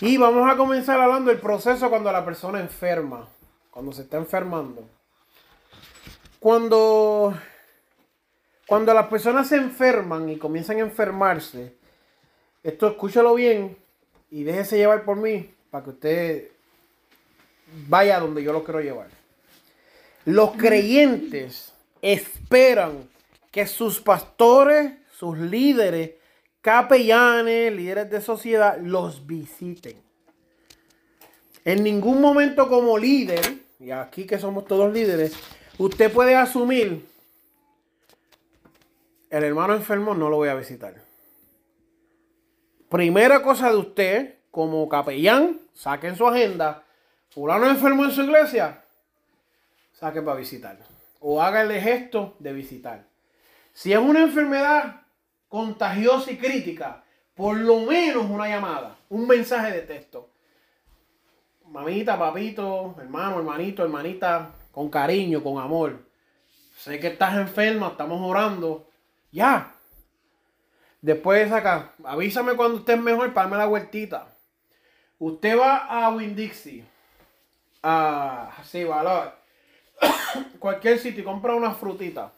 Y vamos a comenzar hablando del proceso cuando la persona enferma, cuando se está enfermando. Cuando, cuando las personas se enferman y comienzan a enfermarse, esto escúchalo bien y déjese llevar por mí para que usted vaya donde yo lo quiero llevar. Los creyentes esperan que sus pastores, sus líderes, capellanes, líderes de sociedad, los visiten. En ningún momento como líder, y aquí que somos todos líderes, usted puede asumir, el hermano enfermo no lo voy a visitar. Primera cosa de usted, como capellán, saquen su agenda, fulano enfermo en su iglesia, saque para visitar. O hágale gesto de visitar. Si es una enfermedad contagiosa y crítica, por lo menos una llamada, un mensaje de texto. Mamita, papito, hermano, hermanito, hermanita, con cariño, con amor. Sé que estás enferma, estamos orando. Ya. Después acá, avísame cuando estés mejor para darme la vueltita. Usted va a Winn-Dixie, a sí, valor, cualquier sitio y compra una frutita.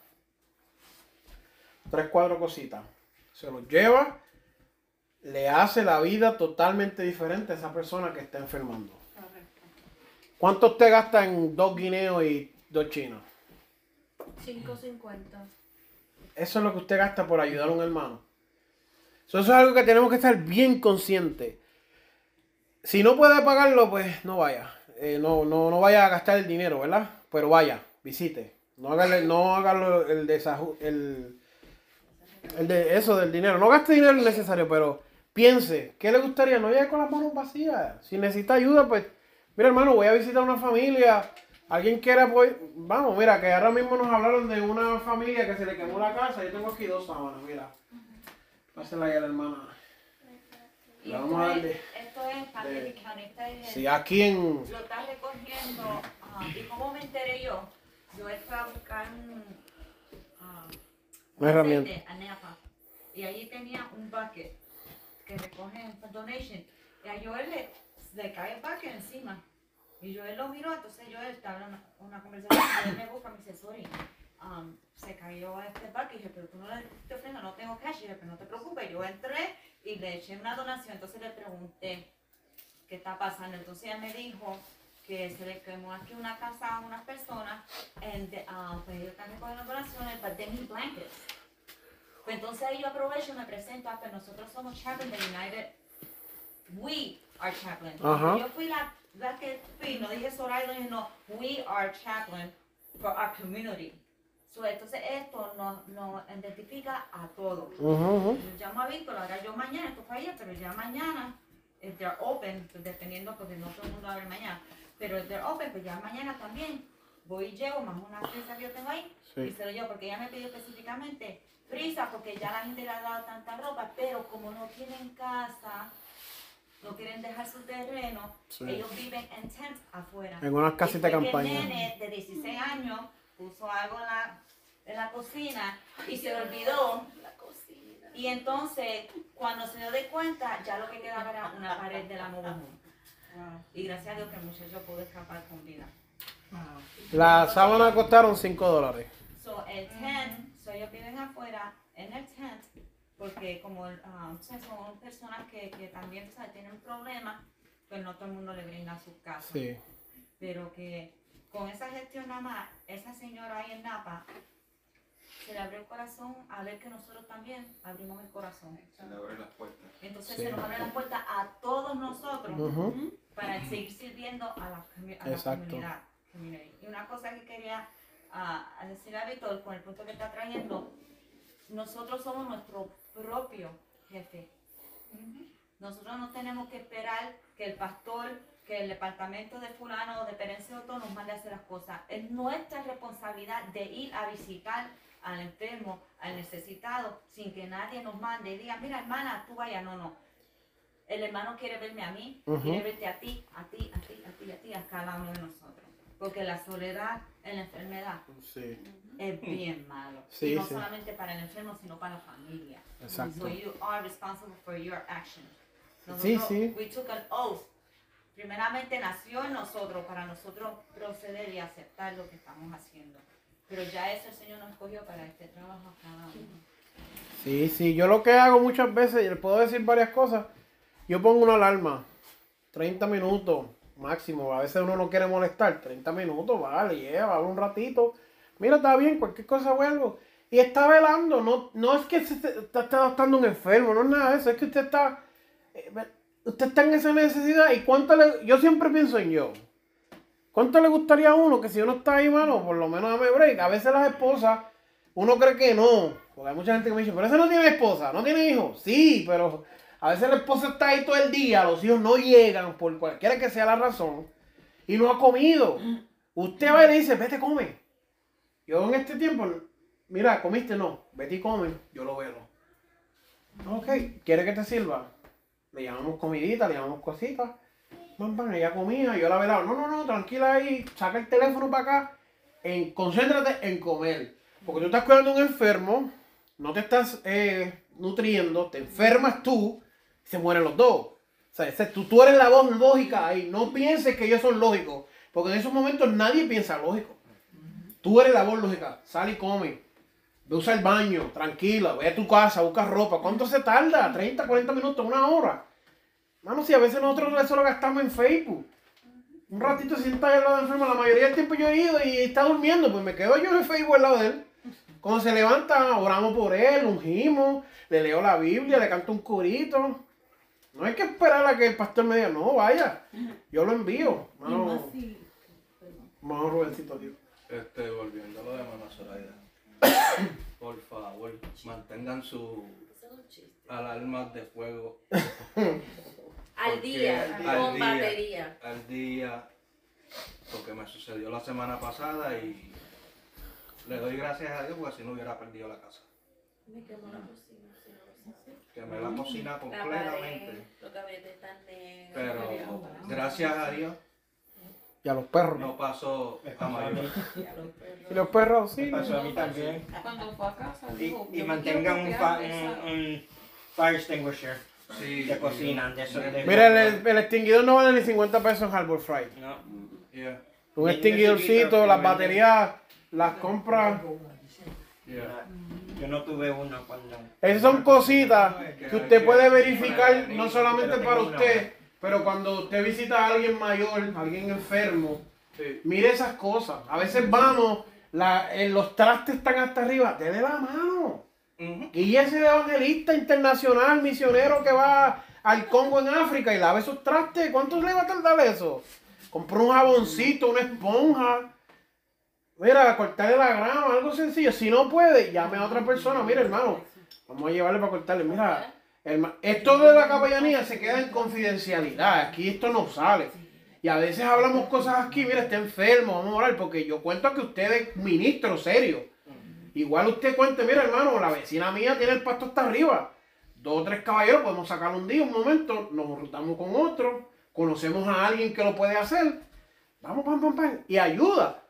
Tres, cuatro cositas. Se los lleva, le hace la vida totalmente diferente a esa persona que está enfermando. ¿Cuánto usted gasta en dos guineos y dos chinos? 5.50. Eso es lo que usted gasta por ayudar a un hermano. So, eso es algo que tenemos que estar bien conscientes. Si no puede pagarlo, pues no vaya. Eh, no, no, no vaya a gastar el dinero, ¿verdad? Pero vaya, visite. No haga, no haga el, el, el de eso del dinero. No gaste dinero innecesario, pero piense, ¿qué le gustaría? No llegue con las manos vacías. Si necesita ayuda, pues, mira hermano, voy a visitar una familia. Alguien quiere apoyar. Vamos, mira, que ahora mismo nos hablaron de una familia que se le quemó la casa. Yo tengo aquí dos sábanas, mira. Pásela ahí a la hermana. Esto, vamos a darle. esto es County, este es Sí, aquí en. lo está recogiendo. ah, ¿Y cómo me enteré yo? Yo fui a buscar un, ah, un Una herramienta. Y allí tenía un bucket que recogen donation. Y a Joel le, le cae el bucket encima. Y Joel lo miró, entonces Joel estaba en una, una conversación. Y él me busca, me dice, sorry. um, se cayó este bucket y dije, pero tú no le te ofrendas, no tengo cash. Y dije, pero no te preocupes. Yo entré y le eché una donación. Entonces le pregunté, ¿qué está pasando? Entonces ella me dijo que se le quemó aquí una casa a unas personas, and, um, pues ellos están recogiendo donaciones, but they need blankets. Pues entonces yo aprovecho y me presento, ah, pues nosotros somos chaplain de United, we are chaplain. Ajá. Yo fui la, la que fui, no dije Soraya, dije no, we are chaplain for our community. So, entonces esto nos, nos identifica a todos. Ujú, ujú. Yo llamo a Víctor, ahora yo mañana, esto fue ayer, pero ya mañana, if they're open, pues dependiendo, porque no todo el mundo abre mañana, pero if they're open, pues ya mañana también voy y llevo más una prisa que yo tengo ahí, Sí. y se lo llevo, porque ella me pidió específicamente prisa, porque ya la gente le ha dado tanta ropa, pero como no tienen casa, no quieren dejar su terreno, Sí. ellos viven en tents afuera. En unas casitas de que campaña. El nene de 16 años puso algo en la, en la cocina y se le olvidó. Y entonces, cuando se dio de cuenta, ya lo que quedaba era una pared de la mobile Y gracias a Dios que el muchacho pudo escapar con vida. Las sábanas costaron 5 dólares. So, el tent, so ellos viven afuera en el tent, porque como um, sea, son personas que, que también o sea, tienen problemas, pues no todo el mundo le brinda sus casas. Sí. pero que con esa gestión nada más, esa señora ahí en Napa, se le abrió el corazón a ver que nosotros también abrimos el corazón. Se le abren las puertas. Entonces Sí. se nos abre la puerta a todos nosotros. Para seguir sirviendo a la, a la Exacto. comunidad. Y una cosa que quería a decir a Víctor con el punto que está trayendo, nosotros somos nuestro propio jefe. Nosotros no tenemos que esperar que el pastor, que el departamento de fulano o de Perenceoto nos mande a hacer las cosas. Es nuestra responsabilidad de ir a visitar al enfermo, al necesitado, sin que nadie nos mande y diga, mira hermana, tú vaya, no, no. El hermano quiere verme a mí, Ujú. quiere verte a ti, a ti, a ti, a ti, a ti, a cada uno de nosotros. Porque la soledad en la enfermedad Sí, es bien malo. Sí, y no sí. solamente para el enfermo, sino para la familia. exacto. So you are responsible for your actions. Sí, Nosotros, sí. We took an oath. Primeramente nació en nosotros para nosotros proceder y aceptar lo que estamos haciendo. Pero ya eso el Señor nos escogió para este trabajo a cada uno. Sí, sí, yo lo que hago muchas veces, y les puedo decir varias cosas, yo pongo una alarma, 30 minutos máximo, a veces uno no quiere molestar, 30 minutos, vale, lleva un ratito, mira, está bien, cualquier cosa vuelvo. Y está velando, no, no es que se está, está adoptando un enfermo, no es nada de eso, es que usted está, eh, usted está en esa necesidad y cuánto le, yo siempre pienso en yo. ¿Cuánto le gustaría a uno que si uno está ahí, mano, por lo menos dame break? A veces las esposas, uno cree que no, porque hay mucha gente que me dice, pero ese no tiene esposa, no tiene hijos. Sí, pero a veces la esposa está ahí todo el día, los hijos no llegan por cualquiera que sea la razón y no ha comido. Usted va y le dice, vete, come. Yo en este tiempo, mira, comiste, no, vete y come, yo lo veo. Ok, ¿quiere que te sirva? Le llamamos comidita, le llamamos cositas. Pam, pam, ella comía, yo la velaba. No, no, no, tranquila ahí, saca el teléfono para acá. En, concéntrate en comer. Porque tú estás cuidando a un enfermo, no te estás eh, nutriendo, te enfermas tú, se mueren los dos. O sea, tú, tú eres la voz lógica ahí. No pienses que ellos son lógicos. Porque en esos momentos nadie piensa lógico. Tú eres la voz lógica. Sal y come. Ve a usar el baño, tranquila. Ve a tu casa, busca ropa. ¿Cuánto se tarda? 30, 40 minutos, una hora. Mano, si a veces nosotros eso lo gastamos en Facebook. Un ratito se sienta al lado del enfermo. La mayoría del tiempo yo he ido y está durmiendo. Pues me quedo yo en Facebook al lado de él. Cuando se levanta, oramos por él, ungimos, le leo la Biblia, le canto un corito. No hay que esperar a que el pastor me diga, no, vaya. Yo lo envío. Mano, mano Rubensito, tío. Este, volviendo a lo de Mano. Por favor, mantengan su alarmas de fuego Al día, al con día. batería. al día. Porque me sucedió la semana pasada y le doy gracias a Dios porque si no hubiera perdido la casa. Me quemó la cocina, si no lo sé. Quemé la cocina completamente. los gavetes están negros. Pero gracias a Dios Y a los perros. no pasó a mayor. Y los perros, sí. Me pasó a mí también. Cuando fue a casa, Y, dijo, y me mantengan un, fa- un, un fire extinguisher Sí, de cocina, de eso. De, Mira, el, el extinguidor no vale ni 50 pesos en Harbor Freight. No. Yeah, Un extinguidorcito, las que baterías, las compras. yeah. Yo no tuve uno cuando. Esas son cositas que usted puede verificar no solamente para usted, pero cuando usted visita a alguien mayor, alguien enfermo, mire esas cosas. A veces vamos, la, eh, los trastes están hasta arriba, dele la mano. Guíese de evangelista internacional, misionero que va al Congo en África y lave esos trastes. ¿Cuánto le va a tardar eso? Compró un jaboncito, una esponja. Mira, cortarle la grama, algo sencillo. Si no puede, llame a otra persona. Mira, hermano, vamos a llevarle para cortarle. Mira, herma- esto de la capellanía se queda en confidencialidad. Aquí esto no sale. Y a veces hablamos cosas aquí, mira, está enfermo, vamos a orar, porque yo cuento que usted es ministro serio. Igual usted cuente, mira hermano, la vecina mía tiene el pasto hasta arriba. Dos o tres caballeros podemos sacar un día, un momento, nos juntamos con otro, conocemos a alguien que lo puede hacer. Vamos, pam, pam, pam. Y ayuda.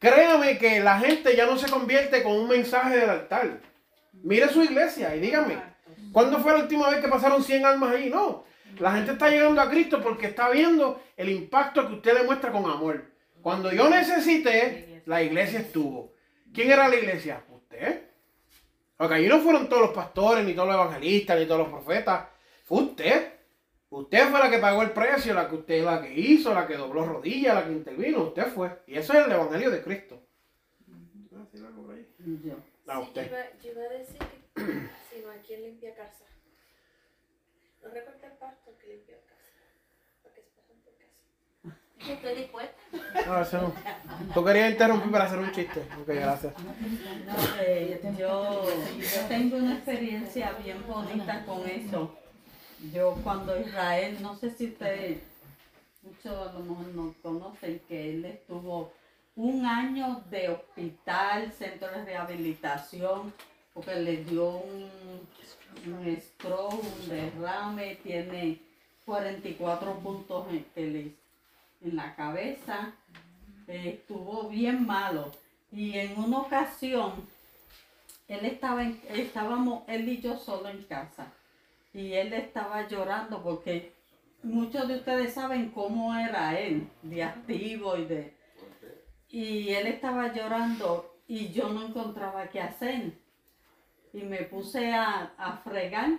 Créame que la gente ya no se convierte con un mensaje del altar. Mire su iglesia y dígame, ¿cuándo fue la última vez que pasaron 100 almas ahí? No. La gente está llegando a Cristo porque está viendo el impacto que usted le muestra con amor. Cuando yo necesité, la iglesia estuvo. ¿Quién era la iglesia? Usted. Porque allí no fueron todos los pastores, ni todos los evangelistas, ni todos los profetas. Fue usted. Usted fue la que pagó el precio, la que usted la que hizo, la que dobló rodillas, la que intervino, usted fue. Y eso es el evangelio de Cristo. Sí, algo por ahí. Yo. Ah, Sí, usted. Yo, iba, yo iba a decir que si no, ¿a quién limpia casa? No recorta el pasto que limpia casa. Para que se pasen por casa. Yo estoy dispuesta. Ah, eso no. Tú querías interrumpir para hacer un chiste. Ok, gracias. No, eh, yo, yo tengo una experiencia bien bonita con eso. Yo cuando Israel, no sé si ustedes, muchos a lo mejor no conocen, que él estuvo un año de hospital, centro de rehabilitación, porque le dio un, un stroke, un derrame, tiene 44 puntos en, en la cabeza, estuvo bien malo. Y en una ocasión, él estaba en- estábamos él y yo solo en casa. Y él estaba llorando porque muchos de ustedes saben cómo era él, de activo y de... Y él estaba llorando y yo no encontraba qué hacer. Y me puse a, a fregar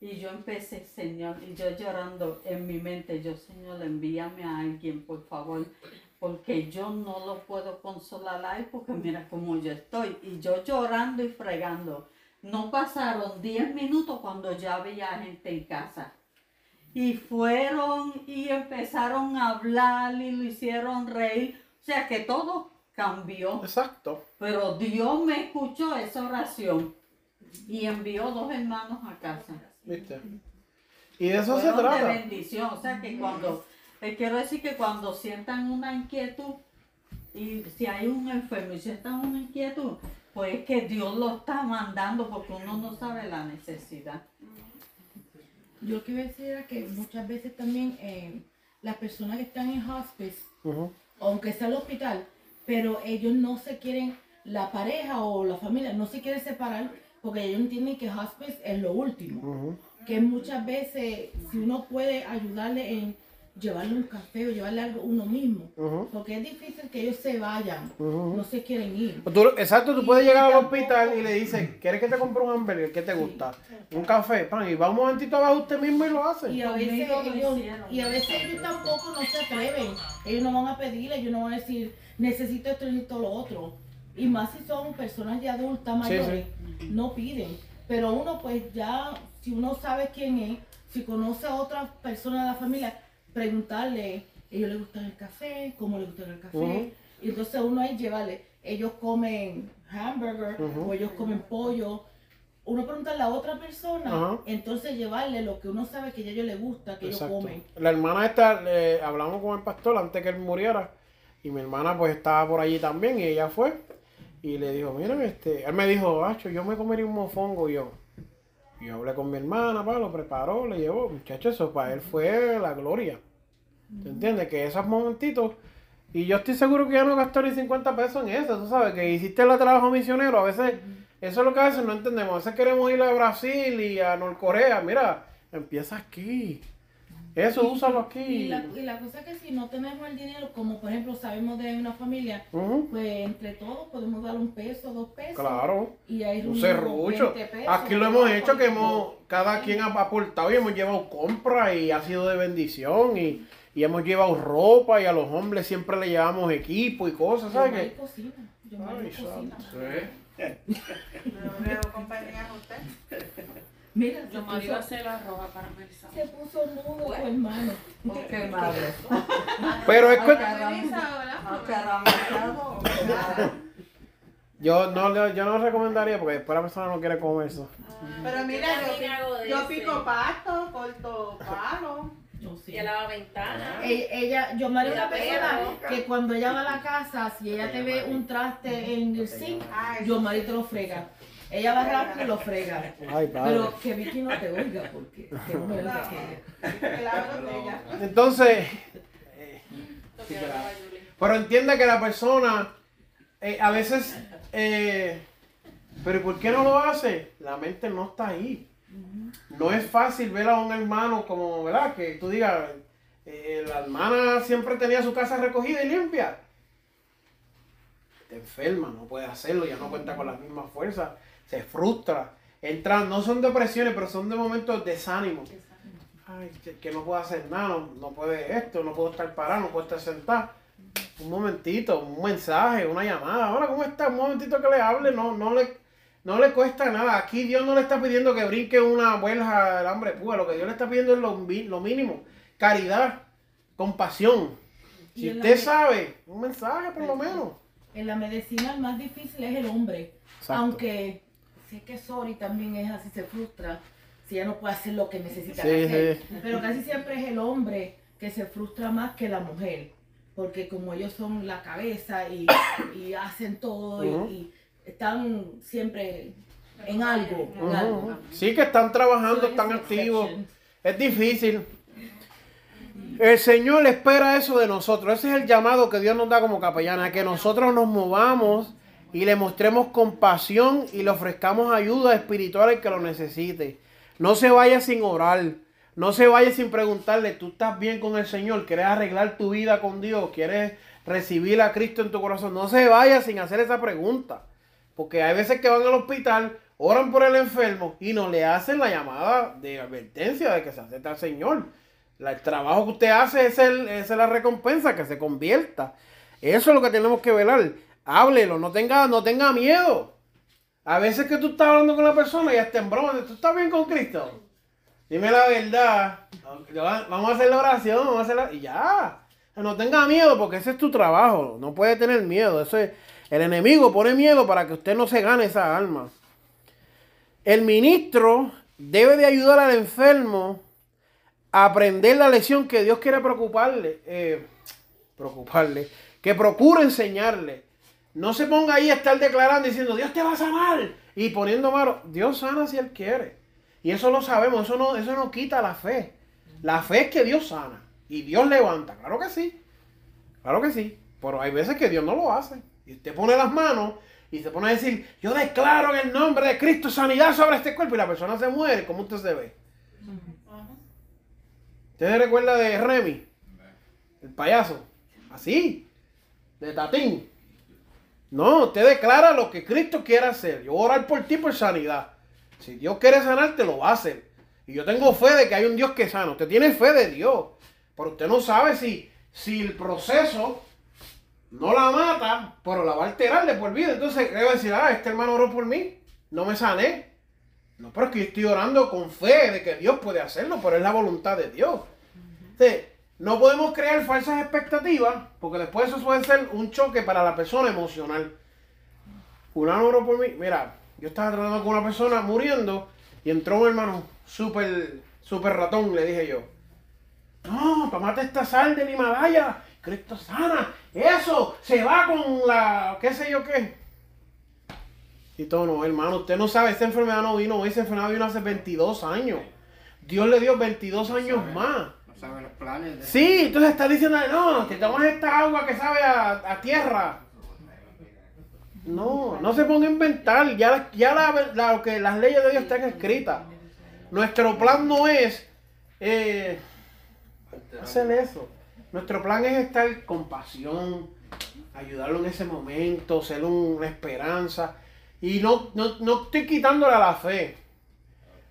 y yo empecé, Señor, y yo llorando en mi mente, yo, Señor, envíame a alguien, por favor, porque yo no lo puedo consolar a él, porque mira cómo yo estoy. Y yo llorando y fregando. No pasaron 10 minutos cuando ya había gente en casa. Y fueron y empezaron a hablar y lo hicieron reír. O sea que todo cambió. Exacto. Pero Dios me escuchó esa oración y envió dos hermanos a casa. ¿Viste? Y de eso se Fueron de trata. bendición. O sea que cuando, les quiero decir que cuando sientan una inquietud y si hay un enfermo y sientan una inquietud, pues es que Dios lo está mandando porque uno no sabe la necesidad. Yo lo que iba a decir que muchas veces también eh, las personas que están en hospice, aunque sea el hospital, pero ellos no se quieren, la pareja o la familia no se quiere separar porque ellos entienden que hospice es lo último. Que muchas veces, si uno puede ayudarle en llevarle un café o llevarle algo uno mismo, porque es difícil que ellos se vayan, no se quieren ir. Tú- exacto, tú puedes llegar al hospital y le dices, ¿quieres que te compre un hamburger? ¿Qué te gusta? Un café, pan, y va un momentito abajo usted mismo y lo hace. Y a veces ellos, y a veces ellos tampoco no se atreven. Ellos no van a pedir, ellos no van a decir, necesito esto, necesito lo otro. Y más si son personas ya adultas, Sí, mayores, no piden. Pero uno pues ya, si uno sabe quién es, si conoce a otras personas de la familia, preguntarle, ellos les gusta el café, cómo les gusta el café. Y entonces uno ahí llevarle, ellos comen hamburger o ellos comen pollo. Uno preguntarle a otra persona, entonces llevarle lo que uno sabe que a ellos les gusta, que ellos comen. La hermana esta, le- hablamos con el pastor antes que él muriera, y mi hermana pues estaba por allí también, y ella fue, y le dijo, mira, este, él me dijo, Acho, yo me comería un mofongo, y yo, y yo hablé con mi hermana, pa, lo preparó, le llevó, muchachos, eso para él fue la gloria. ¿Te entiendes? Que esos momentitos, y yo estoy seguro que ya no gastó ni 50 pesos en eso, tú sabes, que hiciste el trabajo misionero, a veces, eso es lo que a veces no entendemos, a veces queremos ir a Brasil y a Norcorea, mira, empieza aquí. Eso, úsalo aquí. Y la, y la cosa es que si no tenemos el dinero, como por ejemplo sabemos de una familia, pues entre todos podemos dar un peso, dos pesos. Claro. Y ahí Un serrucho. 20 pesos, Aquí lo hemos hecho que hemos, cada quien ha aportado y hemos llevado compras y ha sido de bendición y, y hemos llevado ropa y a los hombres siempre le llevamos equipo y cosas, Yo ¿sabes qué? cocina. Yo Ay, cocina. Veo compañía a usted. Mira, Yo se me iba a hacer la roja caramelizada. se puso nudo tu hermano. Qué madre. Pero es que yo no, le- yo no recomendaría porque después la persona no quiere comer eso. Pero mira, yo, pico pasto, corto palo. Yo sí. Y a la ventana. Ella, ella- yo Mari es una La pega persona que cuando ella va a la casa, si ella te ve un traste en el zinc, yo te lo frega. Ella va rápido y lo frega. Ay, padre. Pero que Vicky no te oiga porque que no me oiga que. Entonces, Julie. pero entiende que la persona eh, a veces, eh, pero ¿por qué no lo hace? La mente no está ahí. No es fácil ver a un hermano como, ¿verdad? Que tú digas, eh, la hermana siempre tenía su casa recogida y limpia. Te enferma, no puede hacerlo, ya no cuenta con las mismas fuerzas, se frustra. Entra, no son depresiones, pero son de momentos de desánimo. ay, que- que no puedo hacer nada, no, no puede esto, no puedo estar parado, no puedo estar sentado. Un momentito, un mensaje, una llamada. Hola, ¿cómo está? Un momentito que le hable, no, no le, no le cuesta nada. Aquí Dios no le está pidiendo que brinque una huelga del hambre púa. Lo que Dios le está pidiendo es lo, lo mínimo. Caridad, compasión. Si usted sabe, un mensaje por lo menos. En la medicina el más difícil es el hombre. Exacto. Aunque sé que Sori también es así, se frustra si ella no puede hacer lo que necesita Sí, hacer. sí. Pero casi siempre es el hombre que se frustra más que la mujer. Porque como ellos son la cabeza y, y hacen todo y- están siempre en algo. en algo. Ujú. Sí que están trabajando, So, están es activos. exception. Es difícil. El Señor espera eso de nosotros. Ese es el llamado que Dios nos da como capellana, a que nosotros nos movamos y le mostremos compasión y le ofrezcamos ayuda espiritual al que lo necesite. No se vaya sin orar. No se vaya sin preguntarle, ¿tú estás bien con el Señor? ¿Quieres arreglar tu vida con Dios? ¿Quieres recibir a Cristo en tu corazón? No se vaya sin hacer esa pregunta. Porque hay veces que van al hospital, oran por el enfermo y no le hacen la llamada de advertencia de que se acepta al Señor. El trabajo que usted hace es, el, es la recompensa, que se convierta. Eso es lo que tenemos que velar. Háblelo, no tenga, no tenga miedo. A veces que tú estás hablando con la persona y hasta en broma, ¿tú estás bien con Cristo? Dime la verdad. Vamos a hacer la oración, vamos a hacer la... Y ya. No tenga miedo porque ese es tu trabajo. No puede tener miedo. Eso es... El enemigo pone miedo para que usted no se gane esa alma. El ministro debe de ayudar al enfermo a aprender la lección que Dios quiere preocuparle. eh, preocuparle. Que procure enseñarle. No se ponga ahí a estar declarando diciendo Dios te va a sanar. Y poniendo mano. Dios sana si Él quiere. Y eso lo sabemos. Eso no, eso no quita la fe. La fe es que Dios sana. Y Dios levanta. Claro que sí. Claro que sí. Pero hay veces que Dios no lo hace. Y usted pone las manos y se pone a decir, yo declaro en el nombre de Cristo sanidad sobre este cuerpo y la persona se muere. ¿Cómo usted se ve? ¿Usted se recuerda de Remy? El payaso. Así. De Tatín. No, usted declara lo que Cristo quiere hacer. Yo voy a orar por ti por sanidad. Si Dios quiere sanarte, lo va a hacer. Y yo tengo fe de que hay un Dios que sana. Usted tiene fe de Dios. Pero usted no sabe si, si el proceso no la mata, pero la va a alterar de por vida. Entonces, debe decir, ah, este hermano oró por mí, no me sané. No, pero es que yo estoy orando con fe de que Dios puede hacerlo, pero es la voluntad de Dios. Entonces, no podemos crear falsas expectativas, porque después eso puede ser un choque para la persona emocional. Fulano oró por mí. Mira, yo estaba tratando con una persona muriendo y entró un hermano súper, súper ratón, le dije yo. No, tomate esta sal del Himalaya. Cristo sana. Eso se va con la. qué sé yo qué. Y todo, no, hermano, usted no sabe, esa enfermedad no vino hoy, esa enfermedad vino hace 22 años. Dios le dio 22 años más. De... Sí, entonces está diciendo, no, te tomas esta agua que sabe a, a tierra. No, no se ponga a inventar, ya, ya la- la- que las leyes de Dios están escritas. Nuestro plan no es eh, hacer eso. Nuestro plan es estar con pasión, ayudarlo en ese momento, ser un- una esperanza. Y no, no, no estoy quitándole a la fe.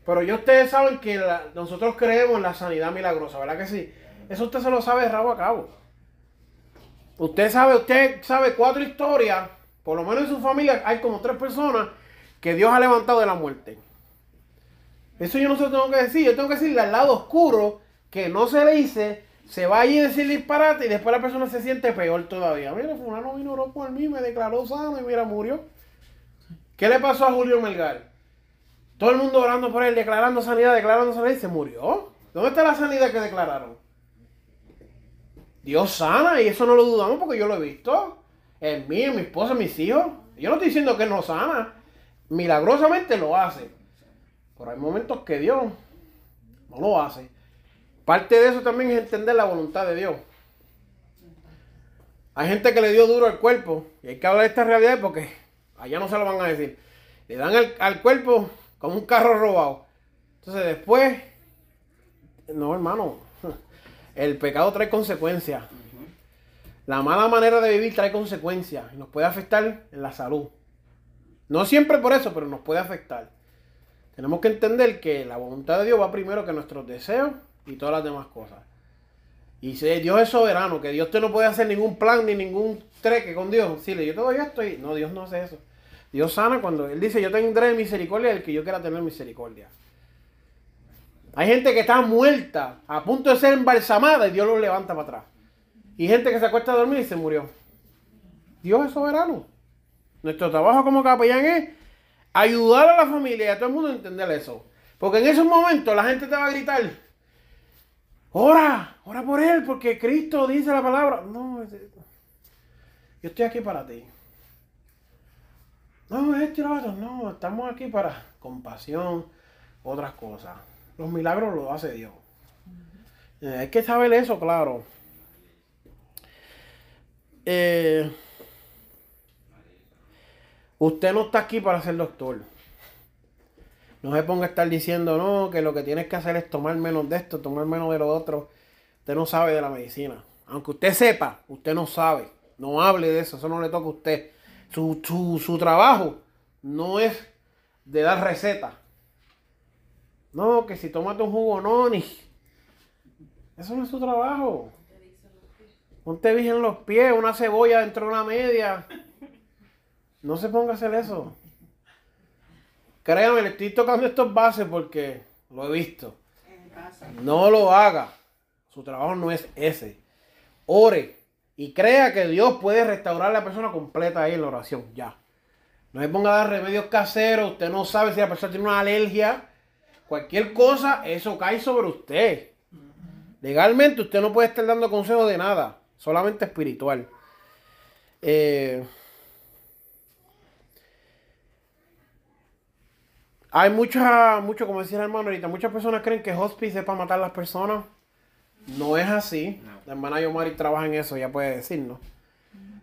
Pero ya ustedes saben que nosotros creemos en la sanidad milagrosa, ¿verdad que sí? Eso usted se lo sabe de rabo a cabo. Usted sabe, usted sabe cuatro historias, por lo menos en su familia hay como tres personas que Dios ha levantado de la muerte. Eso yo no se lo tengo que decir, yo tengo que decirle al lado oscuro que no se le dice, se va allí a decir disparate y después la persona se siente peor todavía. Mira, fulano vino oró por mí, me declaró sano y mira, murió. ¿Qué le pasó a Julio Melgar? Todo el mundo orando por él, declarando sanidad, declarando sanidad y se murió. ¿Dónde está la sanidad que declararon? Dios sana y eso no lo dudamos porque yo lo he visto. En mí, en mi esposa, mis hijos. Yo no estoy diciendo que no sana. Milagrosamente lo hace. Pero hay momentos que Dios no lo hace. Parte de eso también es entender la voluntad de Dios. Hay gente que le dio duro al cuerpo y hay que hablar de esta realidad porque allá no se lo van a decir. Le dan al, al cuerpo como un carro robado. Entonces después, no hermano, el pecado trae consecuencias. La mala manera de vivir trae consecuencias y nos puede afectar en la salud. No siempre por eso, pero nos puede afectar. Tenemos que entender que la voluntad de Dios va primero que nuestros deseos y todas las demás cosas. Y si Dios es soberano, que Dios te no puede hacer ningún plan ni ningún treque con Dios. Decirle, yo te doy esto y no, Dios no hace eso. Dios sana cuando Él dice, yo tendré misericordia del que yo quiera tener misericordia. Hay gente que está muerta, a punto de ser embalsamada y Dios los levanta para atrás. Y gente que se acuesta a dormir y se murió. Dios es soberano. Nuestro trabajo como capellán es ayudar a la familia y a todo el mundo a entender eso. Porque en esos momentos la gente te va a gritar, ora, ora por él, porque Cristo dice la palabra. No, yo estoy aquí para ti. No, esto y lo otro. No, estamos aquí para compasión, otras cosas. Los milagros los hace Dios. Eh, hay que saber eso, claro. Eh, usted no está aquí para ser doctor. No se ponga a estar diciendo, no, que lo que tienes que hacer es tomar menos de esto, tomar menos de lo otro. Usted no sabe de la medicina. Aunque usted sepa, usted no sabe. No hable de eso, eso no le toca a usted. Su, su, su trabajo no es de dar recetas. No, que si tómate un jugo, no, ni. Eso no es su trabajo. Ponte virgen en los pies, una cebolla dentro de una media. No se ponga a hacer eso. Créame, le estoy tocando estos bases porque lo he visto. No lo haga. Su trabajo no es ese. Ore y crea que Dios puede restaurar a la persona completa ahí en la oración. Ya. No se ponga a dar remedios caseros. Usted no sabe si la persona tiene una alergia. Cualquier cosa, eso cae sobre usted. Legalmente usted no puede estar dando consejo de nada. Solamente espiritual. Eh, hay mucha, mucho, como decía el hermano ahorita, muchas personas creen que hospice es para matar a las personas. No es así. La hermana Yomari trabaja en eso, ya puede decirnos.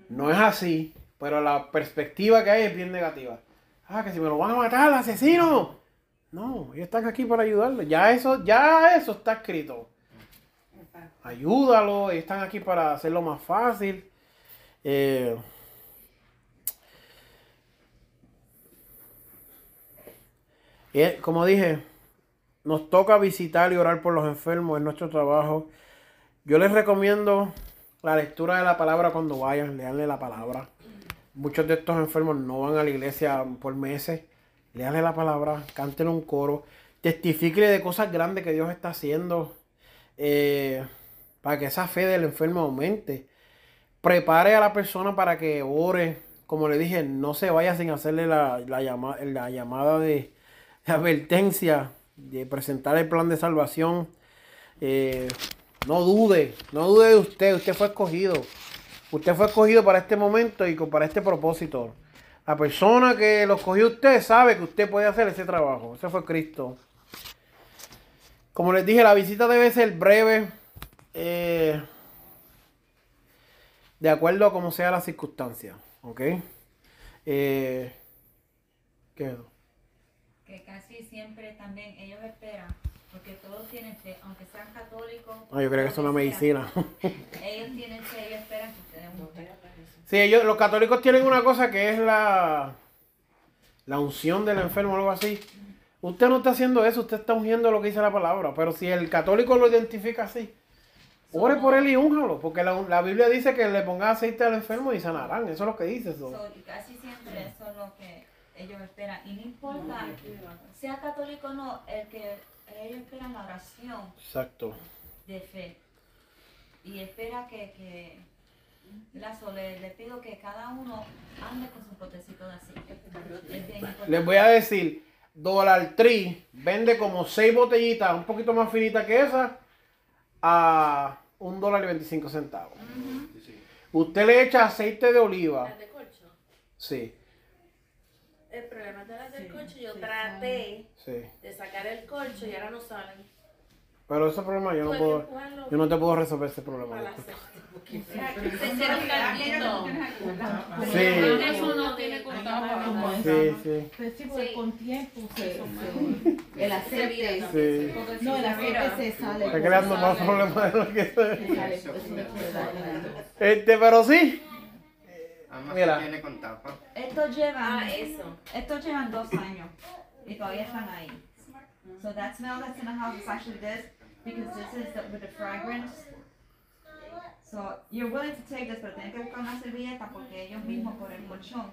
No es así, pero la perspectiva que hay es bien negativa. Ah, que si me lo van a matar, asesino. No, ellos están aquí para ayudarlo. Ya eso, ya eso está escrito. Ayúdalo, ellos están aquí para hacerlo más fácil. Eh, y, eh, como dije, nos toca visitar y orar por los enfermos en nuestro trabajo. Yo les recomiendo la lectura de la palabra cuando vayan, leanle la palabra. Muchos de estos enfermos no van a la iglesia por meses. Leanle la palabra, canten un coro, testifíquele de cosas grandes que Dios está haciendo eh, para que esa fe del enfermo aumente. Prepare a la persona para que ore. Como le dije, no se vaya sin hacerle la, la la llamada de, de advertencia, de presentar el plan de salvación. Eh, no dude, no dude de usted, usted fue escogido. Usted fue escogido para este momento y para este propósito. La persona que lo escogió usted sabe que usted puede hacer ese trabajo. Ese fue Cristo. Como les dije, la visita debe ser breve. eh, de acuerdo a cómo sea la circunstancia. ¿Ok? Eh. Que casi siempre también ellos esperan, porque todos tienen fe, aunque sean católicos. Ah, yo creo que es una lo sea, medicina. Ellos tienen fe, ellos esperan que ustedes mueran. Sí, ellos, los católicos tienen una cosa que es la, la unción del enfermo o algo así. Usted no está haciendo eso, usted está ungiendo lo que dice la palabra. Pero si el católico lo identifica así, ore por él y únjalo. Porque la, la Biblia dice que le ponga aceite al enfermo y sanarán. Eso es lo que dice. eso. So, y casi siempre eso es lo que ellos esperan. Y no importa, sea católico o no, el que ellos esperan la oración Exacto. de fe. Y espera que, que Lazo, le, le pido que cada uno ande con su potecito de aceite. Es bien importante. Les voy a decir, Dollar Tree vende como seis botellitas, un poquito más finitas que esa, a un dólar y 25 centavos. Usted le echa aceite de oliva. Las de corcho. Sí, Las del corcho, yo traté sí. de sacar el corcho y ahora no salen. Pero ese problema yo no puedo, yo no te puedo resolver ese problema. Se hicieron calvito. Sí, Eso no tiene contacto. sí, sí. Pues sí, porque Sí. con tiempo se, el aceite. sí. No, el aceite se sale. Está creando más problemas de lo que Se pues. Este, pero sí. Además Mira. que viene con tapa. Estos llevan, Ah, eso. estos llevan dos años y todavía están ahí. So that smell that's in the house is actually this. because this is the, with the fragrance. So you're willing to take this, pero tienes que buscar una servilleta porque ellos mismos por el colchón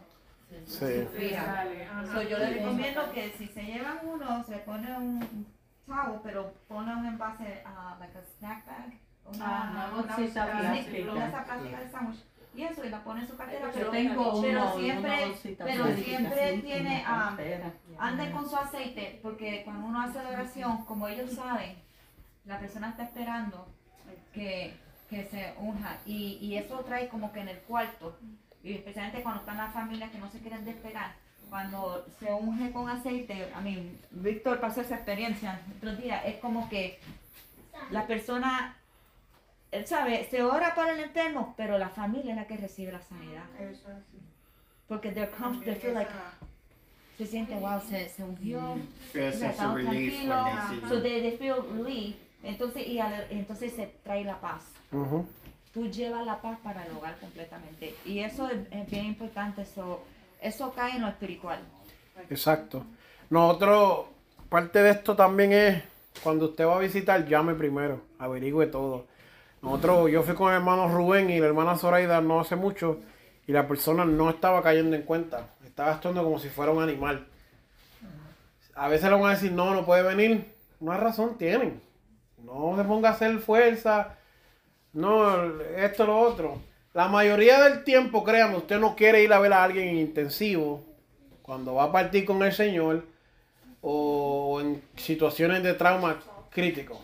Sí. Mira, so yo les recomiendo que si se llevan uno, se pone un towel, pero pone un envase, uh, like a snack bag. Ah, una bolsita una- plástica. una plástica de sándwich. Y eso, y la pone en su cartera. Pero, tengo pero uno, siempre, pero siempre tiene, una ah, cartera. ande con su aceite, porque cuando uno hace la oración, como ellos saben, la persona está esperando que, que se unja. Y, y eso trae como que en el cuarto, y especialmente cuando están las familias que no se quieren despegar. Cuando se unge con aceite, a mí, Víctor pasó esa experiencia otros días, es como que la persona, sabe, se ora para el enfermo, pero la familia es la que recibe la sanidad. Porque they're comf- they feel like, se siente, wow, se, se ungió, Feel a o sea, sense of estamos relief when tranquilos, they see so you. they, they feel relief, entonces, y al- entonces se trae la paz. Ujú. Tú llevas la paz para el hogar completamente. Y eso es, es bien importante, eso, eso cae en lo espiritual. Exacto. Nosotros, parte de esto también es, cuando usted va a visitar, llame primero, averigüe todo. Nosotros, yo fui con el hermano Rubén y la hermana Zoraida no hace mucho y la persona no estaba cayendo en cuenta. Estaba actuando como si fuera un animal. A veces le van a decir, no, no puede venir. Una razón tienen. No se ponga a hacer fuerza. No, esto, lo otro. La mayoría del tiempo, créanme, usted no quiere ir a ver a alguien en intensivo cuando va a partir con el Señor o en situaciones de trauma crítico.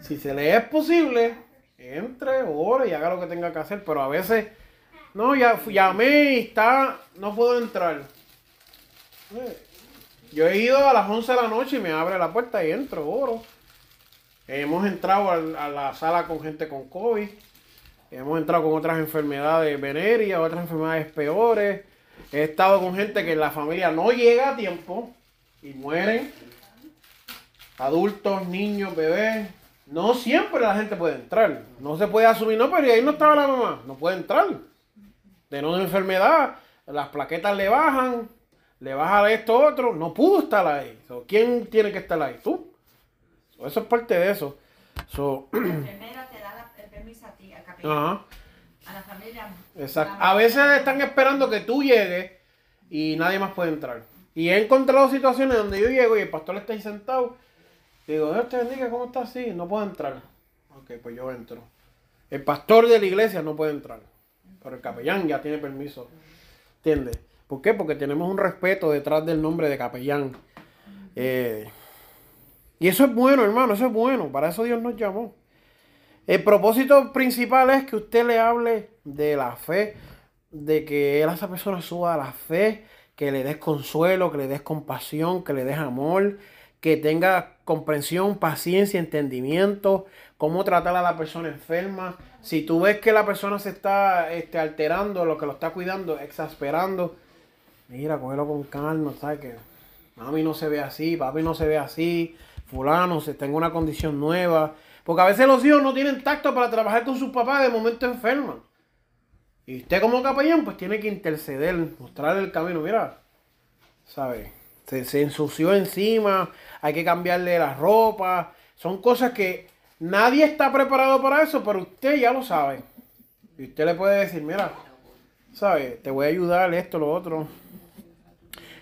Si se le es posible, entre, ore y haga lo que tenga que hacer, pero a veces, no, ya llamé y está, no puedo entrar. Yo he ido a las 11 de la noche y me abre la puerta y entro, oro. Hemos entrado a, la sala con gente con COVID. Hemos entrado con otras enfermedades venéreas, otras enfermedades peores. He estado con gente que la familia no llega a tiempo y mueren. Adultos, niños, bebés. No siempre la gente puede entrar. No se puede asumir, no, pero ahí no estaba la mamá. No puede entrar. De no de enfermedad, las plaquetas le bajan, le baja esto otro. No pudo estar ahí. So, ¿Quién tiene que estar ahí? Tú. So, eso es parte de eso. So, La enfermera te da la- el permiso a ti, al capellán, ajá. a la familia. Exacto. A veces están esperando que tú llegues y nadie más puede entrar. Y he encontrado situaciones donde yo llego y el pastor está ahí sentado. Digo, Dios te bendiga, ¿cómo estás? Sí, no puedo entrar. Ok, pues yo entro. El pastor de la iglesia no puede entrar. Pero el capellán ya tiene permiso. ¿Entiendes? ¿Por qué? Porque tenemos un respeto detrás del nombre de capellán. Eh, y eso es bueno, hermano, eso es bueno. Para eso Dios nos llamó. El propósito principal es que usted le hable de la fe, de que él a esa persona suba a la fe, que le des consuelo, que le des compasión, que le des amor, que tenga comprensión, paciencia, entendimiento, cómo tratar a la persona enferma. Si tú ves que la persona se está este, alterando, lo que lo está cuidando, exasperando, mira, cógelo con calma, ¿sabes? Que mami no se ve así, papi no se ve así, fulano se tenga una condición nueva. Porque a veces los hijos no tienen tacto para trabajar con sus papás de momento enferman. Y usted como capellán pues tiene que interceder, mostrarle el camino. Mira, ¿sabes? Se, se ensució encima, hay que cambiarle la ropa. Son cosas que nadie está preparado para eso, pero usted ya lo sabe. Y usted le puede decir, mira, ¿sabes? Te voy a ayudar, esto, lo otro.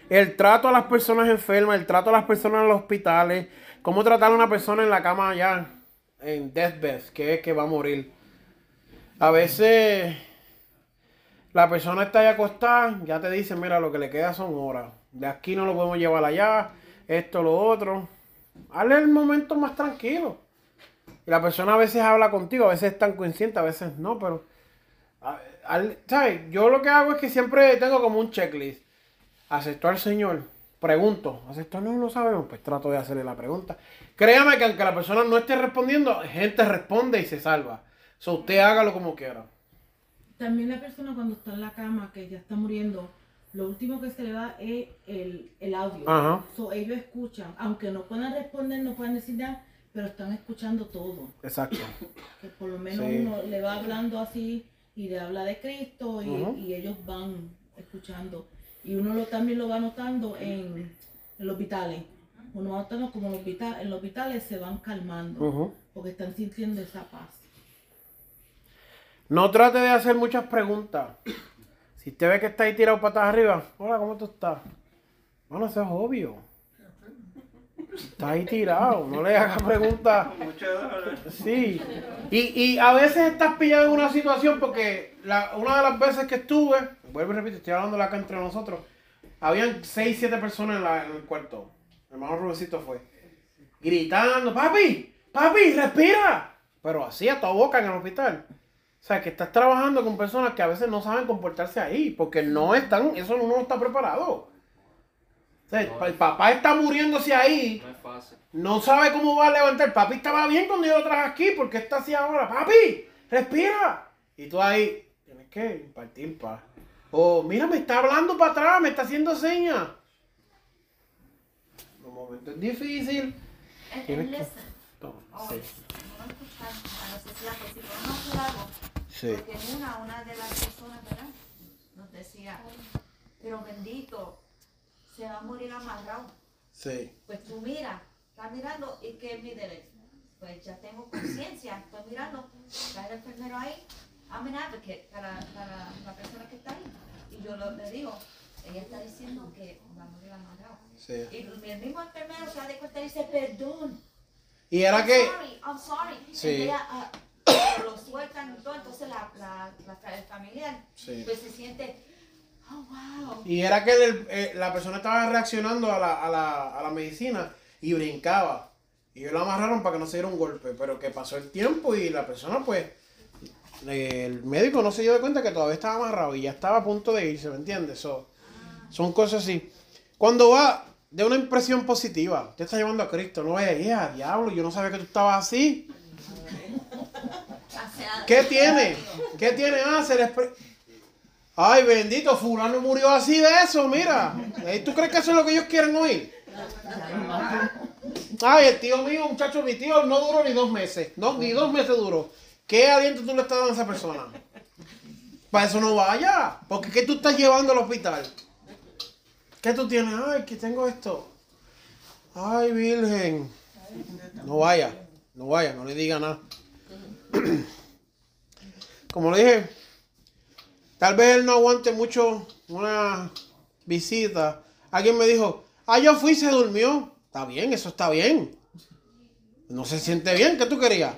El trato a las personas enfermas, el trato a las personas en los hospitales, cómo tratar a una persona en la cama ya, en deathbed, que es que va a morir. A veces la persona está ahí acostada, ya te dicen, mira, lo que le queda son horas. De aquí no lo podemos llevar allá, esto, lo otro. Hazle el momento más tranquilo. Y la persona a veces habla contigo, a veces están conscientes, a veces no, pero... ¿sabes? Yo lo que hago es que siempre tengo como un checklist. ¿Aceptó al Señor? Pregunto. ¿Aceptó? No, no sabemos. Pues trato de hacerle la pregunta. Créame que aunque la persona no esté respondiendo, gente responde y se salva. So usted hágalo como quiera. También la persona cuando está en la cama, que ya está muriendo, lo último que se le va es el, el audio. Ajá. So, ellos escuchan, aunque no puedan responder, no puedan decir nada, pero están escuchando todo. Exacto. Que por lo menos Sí. uno le va hablando así y le habla de Cristo y, ellos van escuchando. Y uno lo, también lo va notando en, en los hospitales. Cuando van estando como en los hospitales, en los hospitales se van calmando. Porque están sintiendo esa paz. No trate de hacer muchas preguntas. Si usted ve que está ahí tirado patas arriba, hola, ¿cómo tú estás? Bueno, eso es obvio. Está ahí tirado, no le hagas preguntas. Sí. Y, y a veces estás pillado en una situación porque la- una de las veces que estuve, vuelvo y repito, estoy hablando acá entre nosotros, habían 6, 7 personas en, la- en el cuarto. Mi hermano Rubecito fue. Gritando, papi, papi, respira. Pero así a toda boca en el hospital. O sea, que estás trabajando con personas que a veces no saben comportarse ahí, porque no están, eso uno no está preparado. O sea, el papá está muriéndose ahí, No es fácil. no sabe cómo va a levantar. Papi estaba bien cuando yo lo traje aquí, porque está así ahora. Papi, respira. Y tú ahí, tienes que impartir paz. O mira, me está hablando para atrás, me está haciendo señas. Los momentos es difícil. And, Tienes que- No, always, sí. No escuchar a los eslados, si podemos hacer algo, Sí. porque una, una de las personas, ¿verdad? Nos decía, pero bendito, se va a morir amarrado. Sí. Pues tú mira, estás mirando y que es mi derecho. Pues ya tengo conciencia, estoy mirando, está el enfermero ahí, I'm an advocate para, para la persona que está ahí. Y yo lo- le digo, ella está diciendo que va a morir amarrado. Sí. Y el mismo enfermero se da de cuenta y dice, perdón. Y era I'm que. sorry, I'm sorry. Sí. Ella, ah, lo sueltan y todo, entonces la, la, la, el familiar Sí. pues se siente, oh wow. Y era que el- eh, la persona estaba reaccionando a la, a, la, a la medicina y brincaba. Y ellos lo amarraron para que no se diera un golpe. Pero que pasó el tiempo y la persona, pues, el médico no se dio de cuenta que todavía estaba amarrado y ya estaba a punto de irse, ¿me entiendes? So, son cosas así. Cuando va de una impresión positiva, usted está llevando a Cristo, no "Yeah, diablo, yo no sabía que tú estabas así. ¿Qué tiene? ¿Qué tiene? Ah, se Ay, bendito, fulano murió así de eso, mira. Eh, ¿Tú crees que eso es lo que ellos quieren oír? Ay, el tío mío, muchacho, mi tío no duró ni dos meses. No, ni dos meses duró. ¿Qué aliento tú le estás dando a esa persona? Para eso no vaya. Porque ¿qué tú estás llevando al hospital? ¿Qué tú tienes? Ay, que tengo esto. Ay, Virgen. No vaya, no vaya, no le diga nada. Como le dije, tal vez él no aguante mucho una visita. Alguien me dijo, ah, yo fui y se durmió. Está bien, eso está bien. No se siente bien, ¿qué tú querías?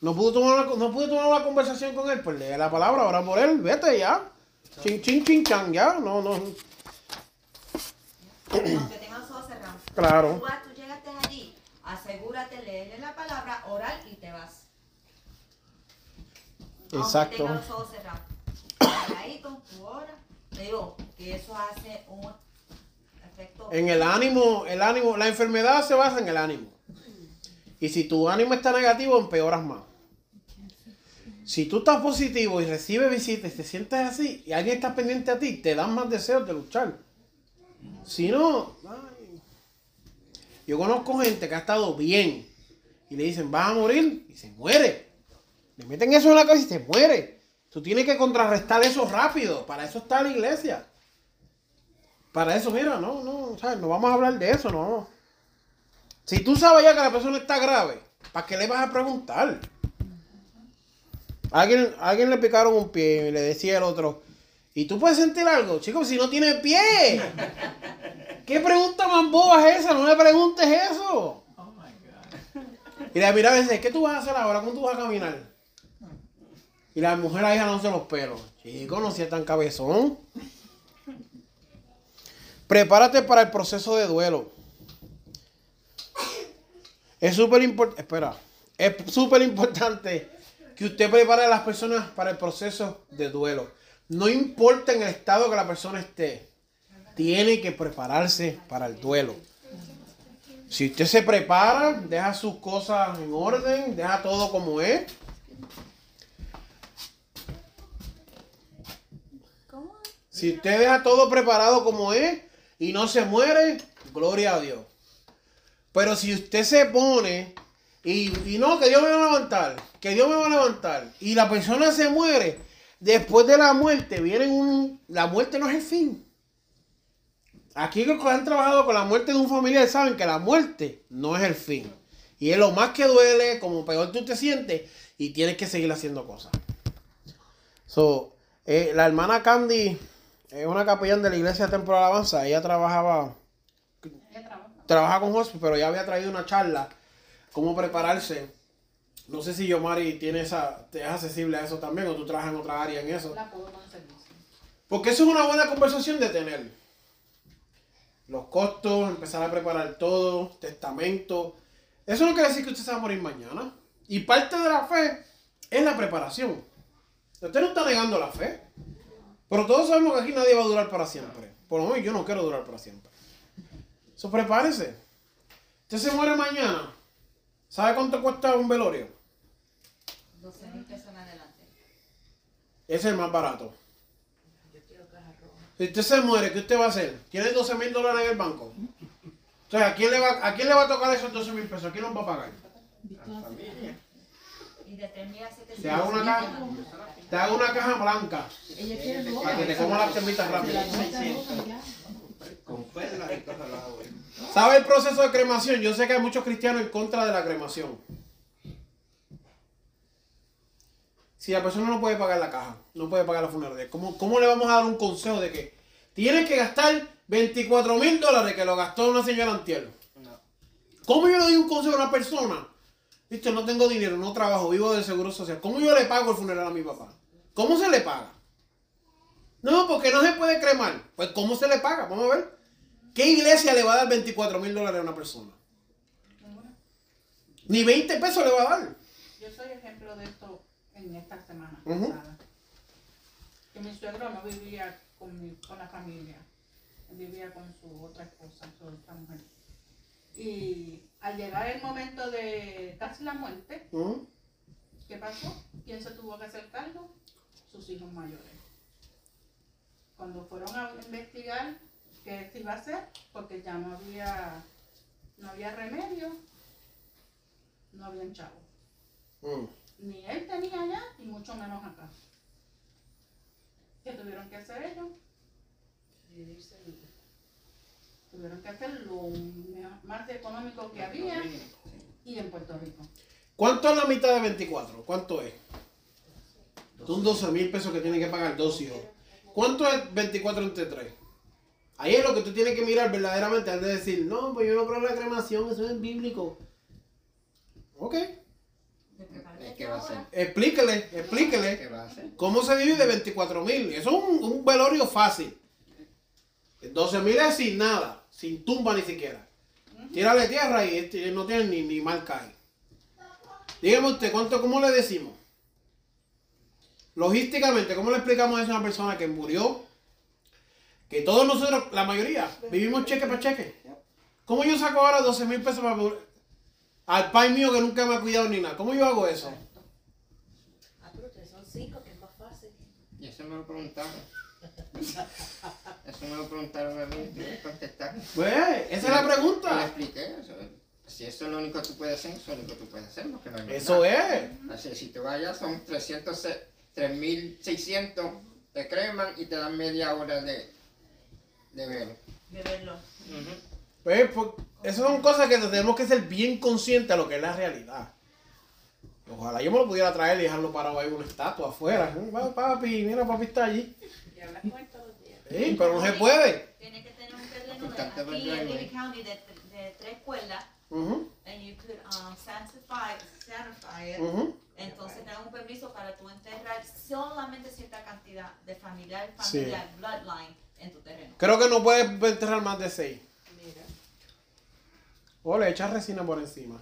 No pude tomar una, no pude tomar una conversación con él, pues lee la palabra, ahora por él, vete ya. Chin, chin, chin, chan, ya. No, no. Aunque tenga los ojos cerrados. Claro. Tú, vas, tú llegaste allí, asegúrate, léele la palabra oral y te vas. Aunque Exacto. tenga los ojos cerrados. Calladito, tu hora. Te digo que eso hace un efecto. En el ánimo, el ánimo, la enfermedad se basa en el ánimo. Y si tu ánimo está negativo, empeoras más. Si tú estás positivo y recibes visitas y te sientes así y alguien está pendiente a ti, te dan más deseos de luchar. Si no, ay. yo conozco gente que ha estado bien y le dicen, vas a morir y se muere. Le meten eso en la cabeza y se muere. Tú tienes que contrarrestar eso rápido. Para eso está la iglesia. Para eso, mira, no, no, ¿sabes? no vamos a hablar de eso, no. Si tú sabes ya que la persona está grave, ¿para qué le vas a preguntar? Alguien, alguien le picaron un pie y le decía el otro, ¿y tú puedes sentir algo? Chicos, si no tiene pie. ¿Qué pregunta más boba es esa? No le preguntes eso. Y la mira a veces, ¿qué tú vas a hacer ahora? ¿Cómo tú vas a caminar? Y la mujer ahí jalándose los pelos. Chico, no seas tan cabezón. Prepárate para el proceso de duelo. Es súper importante, espera, es súper importante que usted prepare a las personas para el proceso de duelo. No importa en el estado que la persona esté, tiene que prepararse para el duelo. Si usted se prepara, deja sus cosas en orden, deja todo como es. Si usted deja todo preparado como es y no se muere, gloria a Dios. Pero si usted se pone y, no, que Dios me va a levantar, que Dios me va a levantar, y la persona se muere, después de la muerte viene un... La muerte no es el fin. Aquí los que han trabajado con la muerte de un familiar saben que la muerte no es el fin. Y es lo más que duele, como peor tú te sientes, y tienes que seguir haciendo cosas. So, eh, la hermana Candy es una capellán de la iglesia Templo de Alabanza. Ella trabajaba, trabaja con hospice, pero ya había traído una charla, cómo prepararse. No sé si Yomari tiene esa, te es accesible a eso también, o tú trabajas en otra área en eso. La puedo. Porque eso es una buena conversación de tener. Los costos, empezar a preparar todo, testamento. Eso no quiere decir que usted se va a morir mañana. Y parte de la fe es la preparación. Usted no está negando la fe. Pero todos sabemos que aquí nadie va a durar para siempre. Por lo menos yo no quiero durar para siempre. Eso prepárese. Usted se muere mañana. ¿Sabe cuánto cuesta un velorio? 12 mil pesos en adelante. Ese es el más barato. Si usted se muere, ¿qué usted va a hacer? ¿Tiene 12 mil dólares en el banco? Entonces, ¿a quién, le va, ¿a quién le va a tocar esos 12 mil pesos? ¿A quién los va a pagar? Y de 3 mil a 700. Te hago una caja, te hago una caja blanca Ella quiere para que te comas las termitas rápido. La roja. Con perlas y cosas yo. ¿Sabe el proceso de cremación? Yo sé que hay muchos cristianos en contra de la cremación. Si la persona no puede pagar la caja, no puede pagar la funeraria, ¿cómo, ¿cómo le vamos a dar un consejo de que tienes que gastar 24 mil dólares que lo gastó una señora Antiel? ¿Cómo yo le doy un consejo a una persona? Viste, no tengo dinero, no trabajo, vivo del seguro social. ¿Cómo yo le pago el funeral a mi papá? ¿Cómo se le paga? No, porque no se puede cremar. Pues, ¿cómo se le paga? Vamos a ver. ¿Qué iglesia le va a dar 24 mil dólares a una persona? Ni 20 pesos le va a dar. Yo soy ejemplo de esto en esta semana Ujú. pasada. Que mi suegro no vivía con, mi- con la familia. Él vivía con su otra esposa, su otra mujer. Y al llegar el momento de casi la muerte, Ujú. ¿qué pasó? ¿Quién se tuvo que hacer cargo? Sus hijos mayores. Cuando fueron a investigar qué se iba a hacer, porque ya no había, no había remedio, no había chavo. Mm. Ni él tenía allá, y mucho menos acá. ¿Qué tuvieron que hacer ellos? Tuvieron que hacer lo más económico que había y en Puerto Rico. ¿Cuánto es la mitad de 24? ¿Cuánto es? Son 12 mil pesos que tienen que pagar dos hijos. ¿Cuánto es 24 entre 3? Ahí es lo que tú tienes que mirar verdaderamente antes de decir, no, pues yo no creo en la cremación, eso es bíblico. Ok, ¿Qué va a hacer? explíquele, ¿Qué explíquele va a hacer? cómo se divide 24 mil. Eso es un, un velorio fácil. 12 mil es sin nada, sin tumba ni siquiera. Tírale tierra y este no tiene ni, ni marca ahí. Dígame usted, ¿cuánto, ¿cómo le decimos? Logísticamente, ¿cómo le explicamos eso a una persona que murió? Que todos nosotros, la mayoría, vivimos cheque para cheque. ¿Cómo yo saco ahora 12 mil pesos para al pai mío que nunca me ha cuidado ni nada? ¿Cómo yo hago eso? Ah, pero ustedes son cinco, que es más fácil. Y eso me lo preguntaron. Eso me lo preguntaron a mí y tuve que contestar. Pues, esa es la Y le pregunta. expliqué eso. Si eso es lo único que tú puedes hacer, eso es lo único que tú puedes hacer. Porque no hay más Eso nada. es. Así, si te vayas, son 300, se- 3.600, te creman y te dan media hora de, de velo. De verlo. Pues, pues, esas son cosas que tenemos que ser bien conscientes de lo que es la realidad. Ojalá yo me lo pudiera traer y dejarlo parado ahí en una estatua afuera. Papi, mira, papi está allí. Y hablas con él todos los días. Sí, pero no se puede. Tiene que tener un terreno de, aquí en. Levy County de, de tres cuerdas. And you could um, sanctify, sanctify it. ujú. Entonces te dan un permiso para tú enterrar solamente cierta cantidad de familiar, Sí. familiar, bloodline en tu terreno. Creo que no puedes enterrar más de seis. Mira. O le echas resina por encima.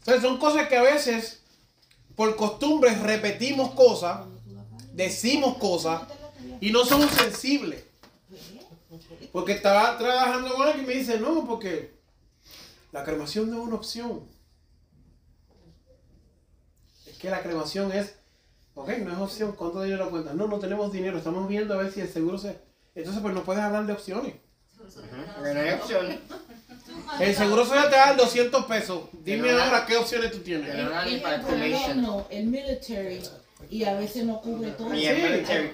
Entonces son cosas que a veces, por costumbre, repetimos cosas, decimos cosas y no somos sensibles. Porque estaba trabajando con alguien y me dice, no, porque la cremación no es una opción. Es que la cremación es, ok, no es opción, ¿cuánto dinero cuentas? No, no tenemos dinero, estamos viendo a ver si el seguro se... Entonces, pues no puedes hablar de opciones. No hay opciones. El seguro social te da 200 pesos. Dime ahora qué opciones tú tienes. El gobierno, el military, y a veces no cubre todo. Y el Sí. military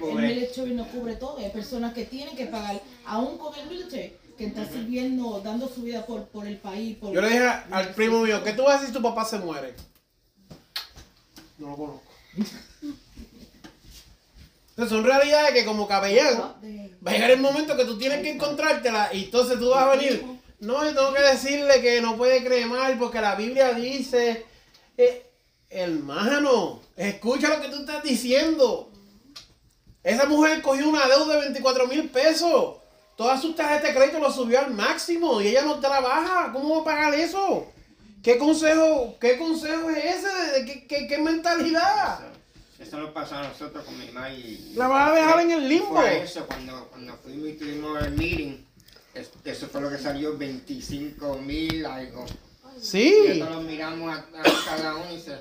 El no cubre todo. Hay personas que tienen que pagar, aún con el military, que están sirviendo, dando su vida por, por el país. Por, Yo le dije al primo mío, ¿qué tú vas a hacer si tu papá se muere? No lo conozco. Entonces son realidades que como de- va a llegar el momento que tú tienes que encontrártela y entonces tú vas a venir. No, yo tengo que decirle que no puede cremar porque la Biblia dice, eh, hermano, escucha lo que tú estás diciendo. Esa mujer cogió una deuda de 24 mil pesos. Todas sus tarjetas de crédito lo subió al máximo y ella no trabaja. ¿Cómo va a pagar eso? ¿Qué consejo, qué consejo es ese? ¿De ¿Qué, qué, qué mentalidad? Eso nos pasó a nosotros con mi mamá y... La vas a dejar en el limbo. Fue eso, cuando, cuando fuimos y tuvimos el meeting, eso fue lo que salió, 25 mil algo. Y Sí. nosotros miramos a, a cada uno y dice,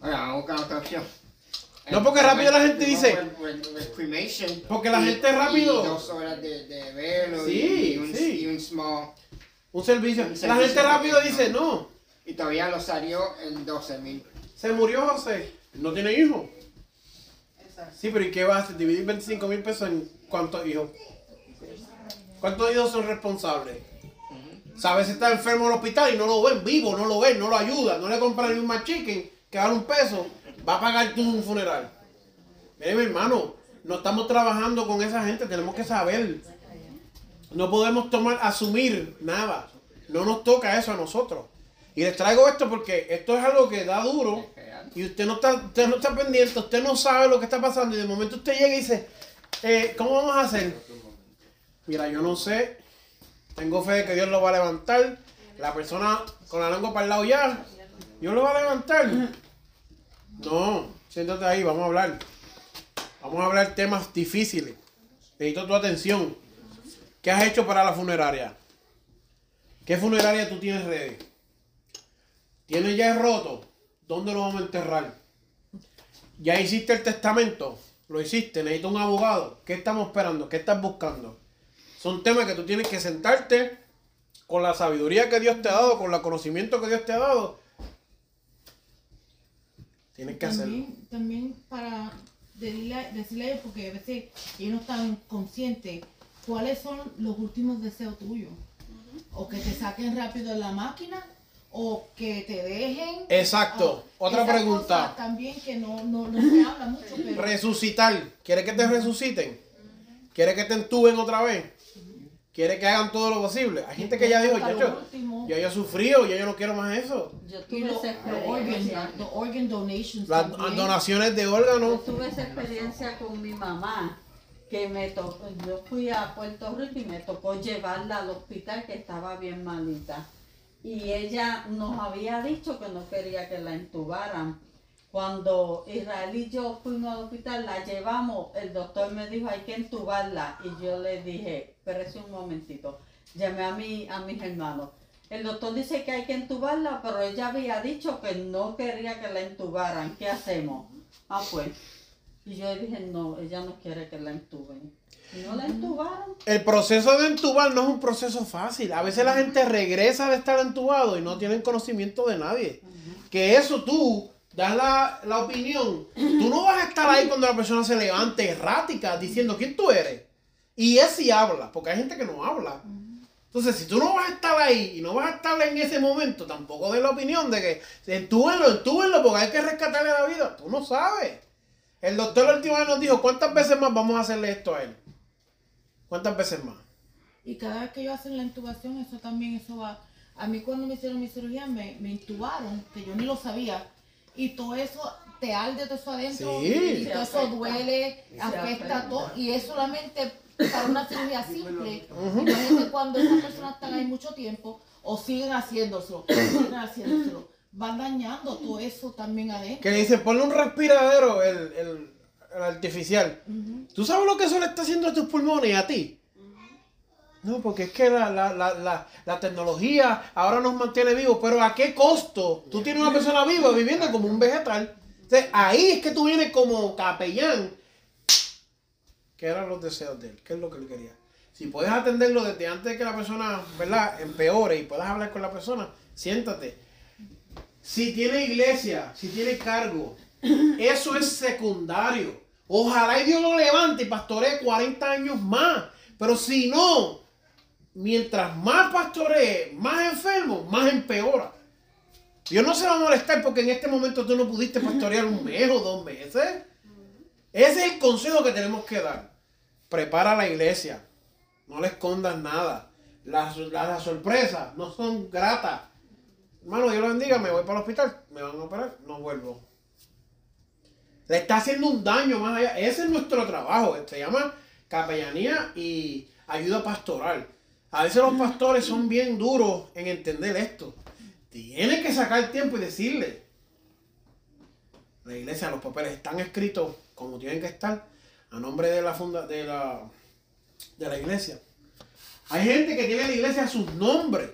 oiga, vamos a buscar otra opción. No, porque rápido la gente dice- Porque la y- gente rápido- y dos horas de, de velo Sí, y, un, sí. y un small. Un servicio. Un La gente rápido dice, no, Y todavía lo salió en 12 mil. se murió José. No tiene hijos. Exacto. Sí, pero ¿y qué vas a hacer? Dividir 25 mil pesos en cuántos hijos. ¿Cuántos hijos son responsables? Sabes si está enfermo en el hospital y no lo ven vivo, no lo ven, no lo ayudan, no le compran ni un chicken que vale un peso, va a pagar tú un funeral. Mire mi hermano, no estamos trabajando con esa gente, tenemos que saber. No podemos tomar, asumir nada. No nos toca eso a nosotros. Y les traigo esto porque esto es algo que da duro y usted no está, usted no está pendiente, usted no sabe lo que está pasando y de momento usted llega y dice, eh, ¿cómo vamos a hacer? Mira, yo no sé, tengo fe de que Dios lo va a levantar, la persona con la lengua para el lado ya, Dios lo va a levantar. No, siéntate ahí, vamos a hablar. Vamos a hablar temas difíciles. Necesito tu atención. ¿Qué has hecho para la funeraria? ¿Qué funeraria tú tienes ready? ¿Tienes ya el roto? ¿Dónde lo vamos a enterrar? ¿Ya hiciste el testamento? Lo hiciste, necesito un abogado. ¿Qué estamos esperando? ¿Qué estás buscando? Son temas que tú tienes que sentarte con la sabiduría que Dios te ha dado, con el conocimiento que Dios te ha dado. Tienes que hacerlo. también, también para decirle, decirle a ellos, porque a veces ellos no están conscientes cuáles son los últimos deseos tuyos. O que te saquen rápido de la máquina, o que te dejen. Exacto. o- Otra pregunta. También que no, no, no se habla mucho, pero Resucitar. ¿Quieres que te resuciten? ¿Quieres que te entuben otra vez? ¿Quieres que hagan todo lo posible? Hay gente que ya dijo, ya yo, ya yo he sufrido, ya yo no quiero más eso. Yo tuve lo- esa organ, donations Las también. donaciones de Yo órganos. tuve esa experiencia con mi mamá, que me tocó, yo fui a Puerto Rico y me tocó llevarla al hospital que estaba bien malita. Y ella nos había dicho que no quería que la entubaran. Cuando Israel y yo fuimos al hospital, la llevamos, el doctor me dijo hay que entubarla. Y yo le dije, espérese un momentito. Llamé a, mi, a mis hermanos. El doctor dice que hay que entubarla, pero ella había dicho que no quería que la entubaran. ¿Qué hacemos? Ah, pues. Y yo le dije, no, ella no quiere que la entuben. Y no la entubaron. El proceso de entubar no es un proceso fácil. A veces la gente regresa de estar entubado y no tienen conocimiento de nadie. Que eso tú das la, la opinión. Tú no vas a estar ahí cuando la persona se levante errática diciendo quién tú eres. Y es si habla, porque hay gente que no habla. Entonces, si tú no vas a estar ahí y no vas a estar en ese momento, tampoco de la opinión de que entúbenlo, entúbenlo, porque hay que rescatarle la vida. Tú no sabes. El doctor la última vez nos dijo, ¿cuántas veces más vamos a hacerle esto a él? ¿Cuántas veces más? Y cada vez que ellos hacen la intubación, eso también, eso va. A mí cuando me hicieron mi cirugía, me, me intubaron, que yo ni lo sabía. Y todo eso te arde todo eso adentro. Sí. Y todo eso duele, afecta afecta. todo. Y es solamente para una cirugía simple. Imagínate cuando esas personas están ahí mucho tiempo o siguen haciéndoselo, siguen haciéndoselo. Van dañando todo eso también adentro. Que le dicen, ponle un respiradero, el, el- el artificial. ¿Tú sabes lo que eso le está haciendo a tus pulmones y a ti? No, porque es que la, la, la, la, la tecnología ahora nos mantiene vivos, pero ¿a qué costo? Tú tienes una persona viva viviendo como un vegetal. Entonces, ahí es que tú vienes como capellán. ¿Qué eran los deseos de él? ¿Qué es lo que él quería? Si puedes atenderlo desde antes de que la persona, ¿verdad?, empeore y puedas hablar con la persona, siéntate. Si tiene iglesia, si tiene cargo, Eso es secundario. Ojalá y Dios lo levante y pastoree 40 años más. Pero si no, mientras más pastoree, más enfermo, más empeora. Dios no se va a molestar porque en este momento tú no pudiste pastorear un mes o dos meses. Ese es el consejo que tenemos que dar. Prepara la iglesia. No le escondas nada. Las, las sorpresas no son gratas. Hermano, Dios lo bendiga, me voy para el hospital, me van a operar, no vuelvo. Le está haciendo un daño más allá. Ese es nuestro trabajo. Se llama capellanía y ayuda pastoral. A veces los pastores son bien duros en entender esto. Tienen que sacar tiempo y decirle. La iglesia, los papeles están escritos como tienen que estar a nombre de la funda, de la, de la iglesia. Hay gente que tiene la iglesia a sus nombres.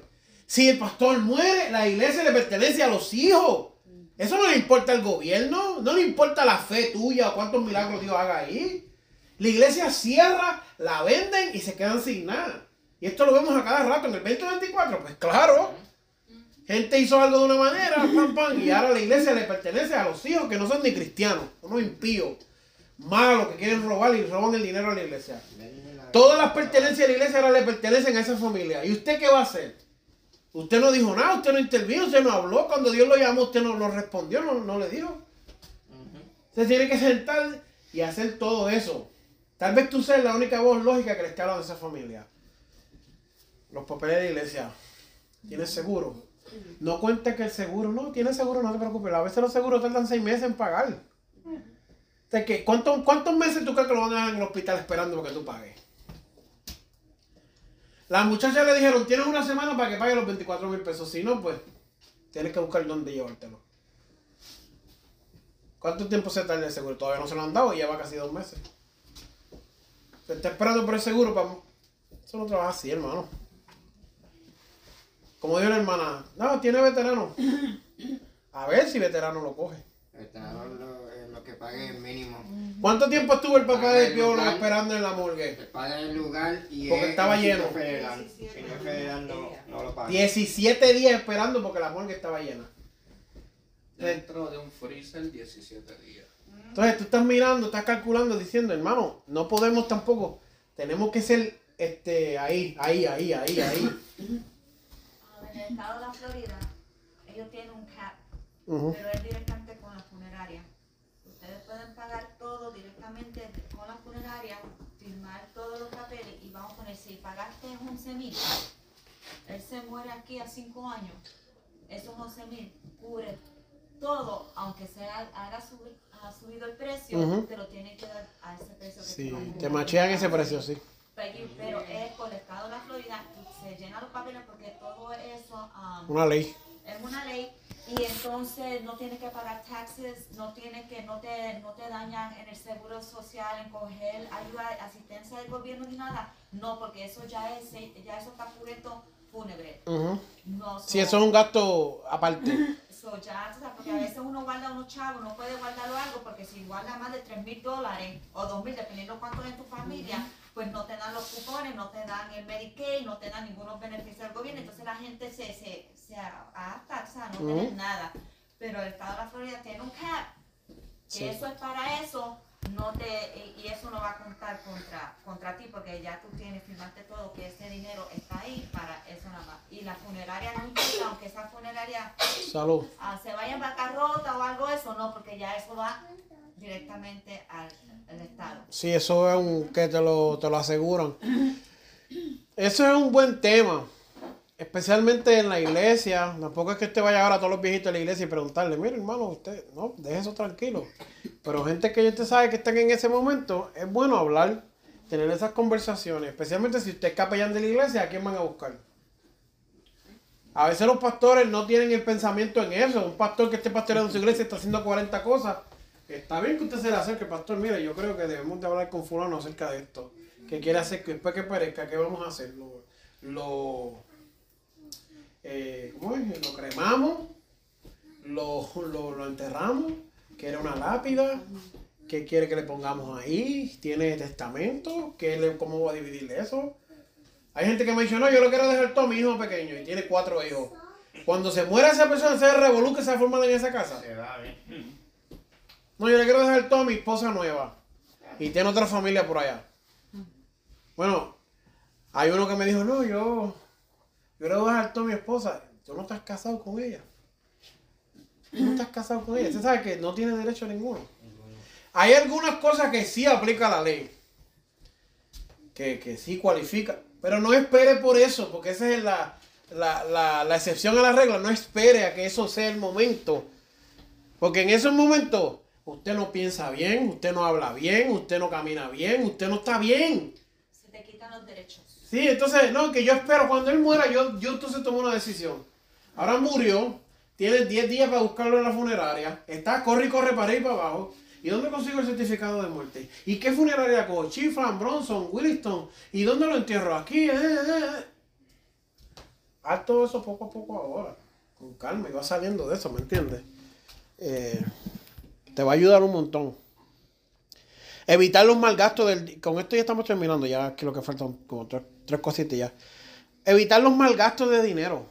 Si el pastor muere, la iglesia le pertenece a los hijos. Eso no le importa al gobierno, no le importa la fe tuya o cuántos milagros Dios haga ahí. La iglesia cierra, la venden y se quedan sin nada. Y esto lo vemos a cada rato en el 2024. Pues claro, gente hizo algo de una manera, pam, pam, y ahora la iglesia le pertenece a los hijos que no son ni cristianos, unos impíos, malos que quieren robar y roban el dinero a la iglesia. Todas las pertenencias de la iglesia ahora le pertenecen a esa familia. ¿Y usted qué va a hacer? Usted no dijo nada, usted no intervino, usted no habló. Cuando Dios lo llamó, usted no, no respondió, no, no le dijo. Usted tiene que sentar y hacer todo eso. Tal vez tú seas la única voz lógica que le está hablando a esa familia. Los papeles de la iglesia. ¿Tienes seguro? No cuente que el seguro, no, tiene seguro, no te preocupes. A veces los seguros tardan seis meses en pagar. O ¿cuántos, ¿Cuántos meses tú crees que lo van a dejar en el hospital esperando porque tú pagues? Las muchachas le dijeron, tienes una semana para que pague los 24 mil pesos. Si no, pues tienes que buscar dónde llevártelo. ¿Cuánto tiempo se tarda el seguro? Todavía no se lo han dado y lleva casi dos meses. Se está esperando por el seguro para... Eso no trabaja así, hermano. Como dijo la hermana, no, tiene veterano. A ver si veterano lo coge. Veterano lo, lo que pague el mínimo. ¿Cuánto tiempo estuvo el papá de Piolo lugar. esperando en la morgue? Se paga el lugar y Porque es estaba lleno. Federal. Sitio federal no, no lo paga. 17 días esperando porque la morgue estaba llena. Dentro de un freezer 17 días. Entonces tú estás mirando, estás calculando, diciendo, hermano, no podemos tampoco. Tenemos que ser este, ahí, ahí, ahí, ahí, ahí. En el estado de la Florida, ellos tienen un cap, Ujú. pero es directamente con la funeraria. Ustedes pueden pagar todo directamente con la funeraria, firmar todos los papeles y vamos a poner, si pagaste 11 mil, él se muere aquí a 5 años, esos 11 mil cubre todo, aunque sea, haga subir, ha subido el precio, te lo tienen que dar a ese precio que Sí, te machean ese precio, sí. Pero, pero es por el estado de la Florida, se llenan los papeles porque todo eso um, Una ley. es una ley y entonces no tienes que pagar taxes, no tienes que, no te, no te dañan en el seguro social, en coger ayuda, asistencia del gobierno ni nada. No, porque eso ya es, ya eso está cubierto fúnebre. Ujú. No, Sí, eso es un gasto aparte. So, ya, tú sabes, porque a veces uno guarda unos chavos, no puede guardarlo algo, porque si guarda más de 3 mil dólares o 2 mil, dependiendo cuánto es en tu familia, pues no te dan los cupones, no te dan el Medicaid, no te dan ningunos beneficios del gobierno, entonces la gente se, se, se adapta, o sea, no tienen nada. Pero el estado de la Florida tiene un cap, que Sí. eso es para eso, no te, y- eso no va a contar contra, contra ti, porque ya tú tienes, firmaste todo, que ese dinero está ahí para eso nada más. Y la funeraria no importa, aunque esa funeraria Salud. ah, se vaya en bancarrota o algo eso, no, porque ya eso va directamente al, al Estado. Sí, eso es un que te lo, te lo aseguran. Eso es un buen tema. Especialmente en la iglesia. Tampoco es que usted vaya ahora a todos los viejitos de la iglesia y preguntarle, mire hermano, usted, no, deje eso tranquilo. Pero gente que usted sabe que están en ese momento, es bueno hablar, tener esas conversaciones. Especialmente si usted es capellán de la iglesia, ¿a quién van a buscar? A veces los pastores no tienen el pensamiento en eso. Un pastor que esté pastoreando su iglesia está haciendo 40 cosas. Está bien que usted se le acerque, pastor. Mire, yo creo que debemos de hablar con fulano acerca de esto. ¿Qué quiere hacer? Después que perezca, ¿qué vamos a hacer? Lo, eh, ¿cómo es? Lo cremamos, lo, lo, lo enterramos, quiere una lápida, ¿qué quiere que le pongamos ahí? ¿Tiene testamento? ¿Qué le, ¿Cómo va a dividir eso? Hay gente que me dice, no, yo lo quiero dejar todo a mi hijo pequeño y tiene cuatro hijos. Cuando se muera esa persona, se se ha formado en esa casa. Se va a ver. No, yo le quiero dejar todo a mi esposa nueva. Y tiene otra familia por allá. Bueno, hay uno que me dijo, no, yo, yo le voy a todo a mi esposa. Tú no estás casado con ella. Tú no estás casado con ella. Usted sabe que no tiene derecho ninguno. Hay algunas cosas que sí aplica la ley. Que, que sí cualifica. Pero no espere por eso, porque esa es la, la, la, la excepción a la regla. No espere a que eso sea el momento. Porque en esos momentos usted no piensa bien, usted no habla bien, usted no camina bien, usted no está bien. Se te quitan los derechos. Sí, entonces, no, que yo espero cuando él muera, yo, yo entonces tomo una decisión. Ahora murió, tiene 10 días para buscarlo en la funeraria, está, corre y corre para y para abajo. ¿Y dónde consigo el certificado de muerte? ¿Y qué funeraria cojo? Chiflan, Bronson, Williston. ¿Y dónde lo entierro? Aquí. Eh, eh, eh. Haz todo eso poco a poco ahora. Con calma y va saliendo de eso, ¿me entiendes? Te va a ayudar un montón. Evitar los malgastos del... Con esto ya estamos terminando, ya aquí lo que faltan como tres, tres cositas ya. Evitar los malgastos de dinero.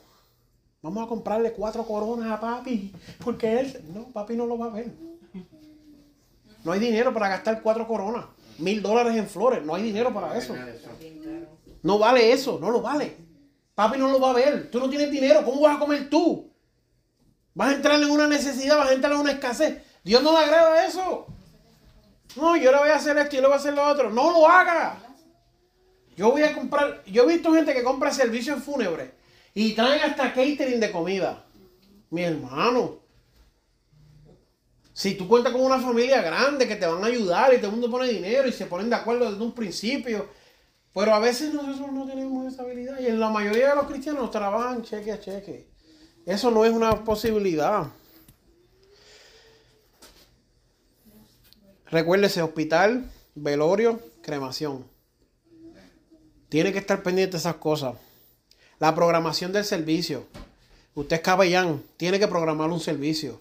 Vamos a comprarle cuatro coronas a papi, porque él... No, papi no lo va a ver. No hay dinero para gastar cuatro coronas. Mil dólares en flores. No hay dinero para eso. No vale eso, no lo vale. Papi no lo va a ver. Tú no tienes dinero. ¿Cómo vas a comer tú? Vas a entrar en una necesidad, vas a entrar en una escasez. Dios no le agrada eso. No, yo le voy a hacer esto y le voy a hacer lo otro. No lo haga. Yo voy a comprar. Yo he visto gente que compra servicios fúnebres y traen hasta catering de comida. Mi hermano. Si tú cuentas con una familia grande que te van a ayudar y todo el mundo pone dinero y se ponen de acuerdo desde un principio. Pero a veces nosotros no tenemos esa habilidad. Y en la mayoría de los cristianos trabajan cheque a cheque. Eso no es una posibilidad. Recuérdese, hospital, velorio, cremación. Tiene que estar pendiente de esas cosas. La programación del servicio. Usted es capellán, tiene que programar un servicio.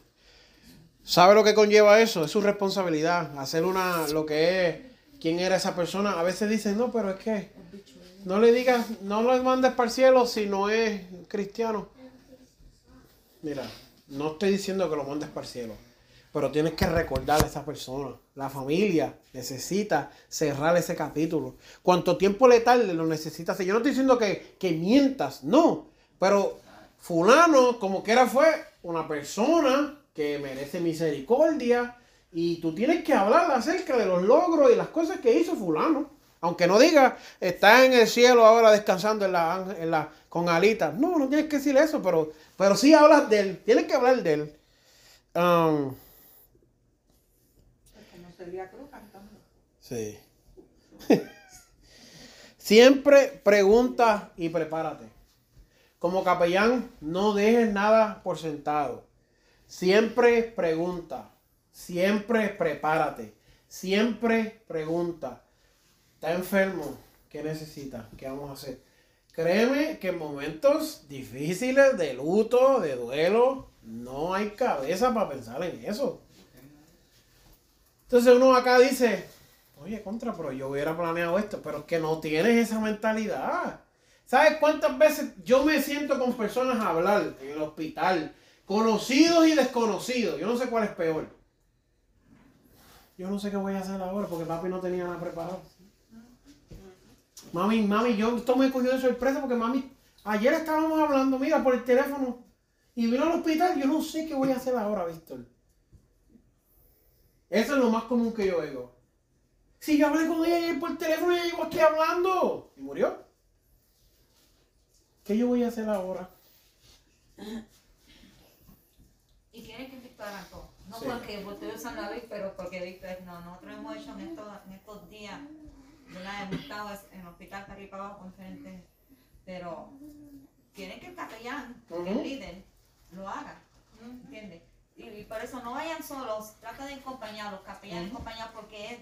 ¿Sabe lo que conlleva eso? Es su responsabilidad. Hacer una, lo que es, quién era esa persona. A veces dicen, no, pero es que no le digas, no lo mandes para el cielo si no es cristiano. Mira, no estoy diciendo que lo mandes para el cielo, pero tienes que recordar a esa persona. La familia necesita cerrar ese capítulo. Cuanto tiempo le tarde, lo necesitas. Yo no estoy diciendo que, que mientas, no, pero fulano, como quiera, fue una persona que merece misericordia y tú tienes que hablar acerca de los logros y las cosas que hizo fulano. Aunque no diga, está en el cielo ahora descansando en la, en la, con alitas. No, no tienes que decir eso, pero, pero sí hablas de él. Tienes que hablar de él. Um, sí. Siempre pregunta y prepárate. Como capellán, no dejes nada por sentado. Siempre pregunta. Siempre prepárate. Siempre pregunta. Está enfermo. ¿Qué necesita? ¿Qué vamos a hacer? Créeme que en momentos difíciles de luto, de duelo, no hay cabeza para pensar en eso. Entonces uno acá dice, oye, contra, pero yo hubiera planeado esto, pero es que no tienes esa mentalidad. ¿Sabes cuántas veces yo me siento con personas a hablar en el hospital? Conocidos y desconocidos. Yo no sé cuál es peor. Yo no sé qué voy a hacer ahora porque papi no tenía nada preparado. Mami, mami, yo esto me cogió de sorpresa porque mami, ayer estábamos hablando, mira, por el teléfono y vino al hospital. Yo no sé qué voy a hacer ahora, Víctor. Eso es lo más común que yo oigo. Si yo hablé con ella ayer por teléfono, ella llegó aquí hablando y murió. ¿Qué yo voy a hacer ahora? Y tiene que invitar a todos. No Sí. porque estoy usando a Vic, pero porque Víctor, no, nosotros hemos hecho en estos, en estos días, ¿verdad? Hemos estado en el hospital para arriba y abajo con diferentes, pero tiene que el capellán, Ujú. el líder, lo haga, ¿entiendes? Y, por eso no vayan solos, trata de acompañarlos, capellanes acompañados, porque es,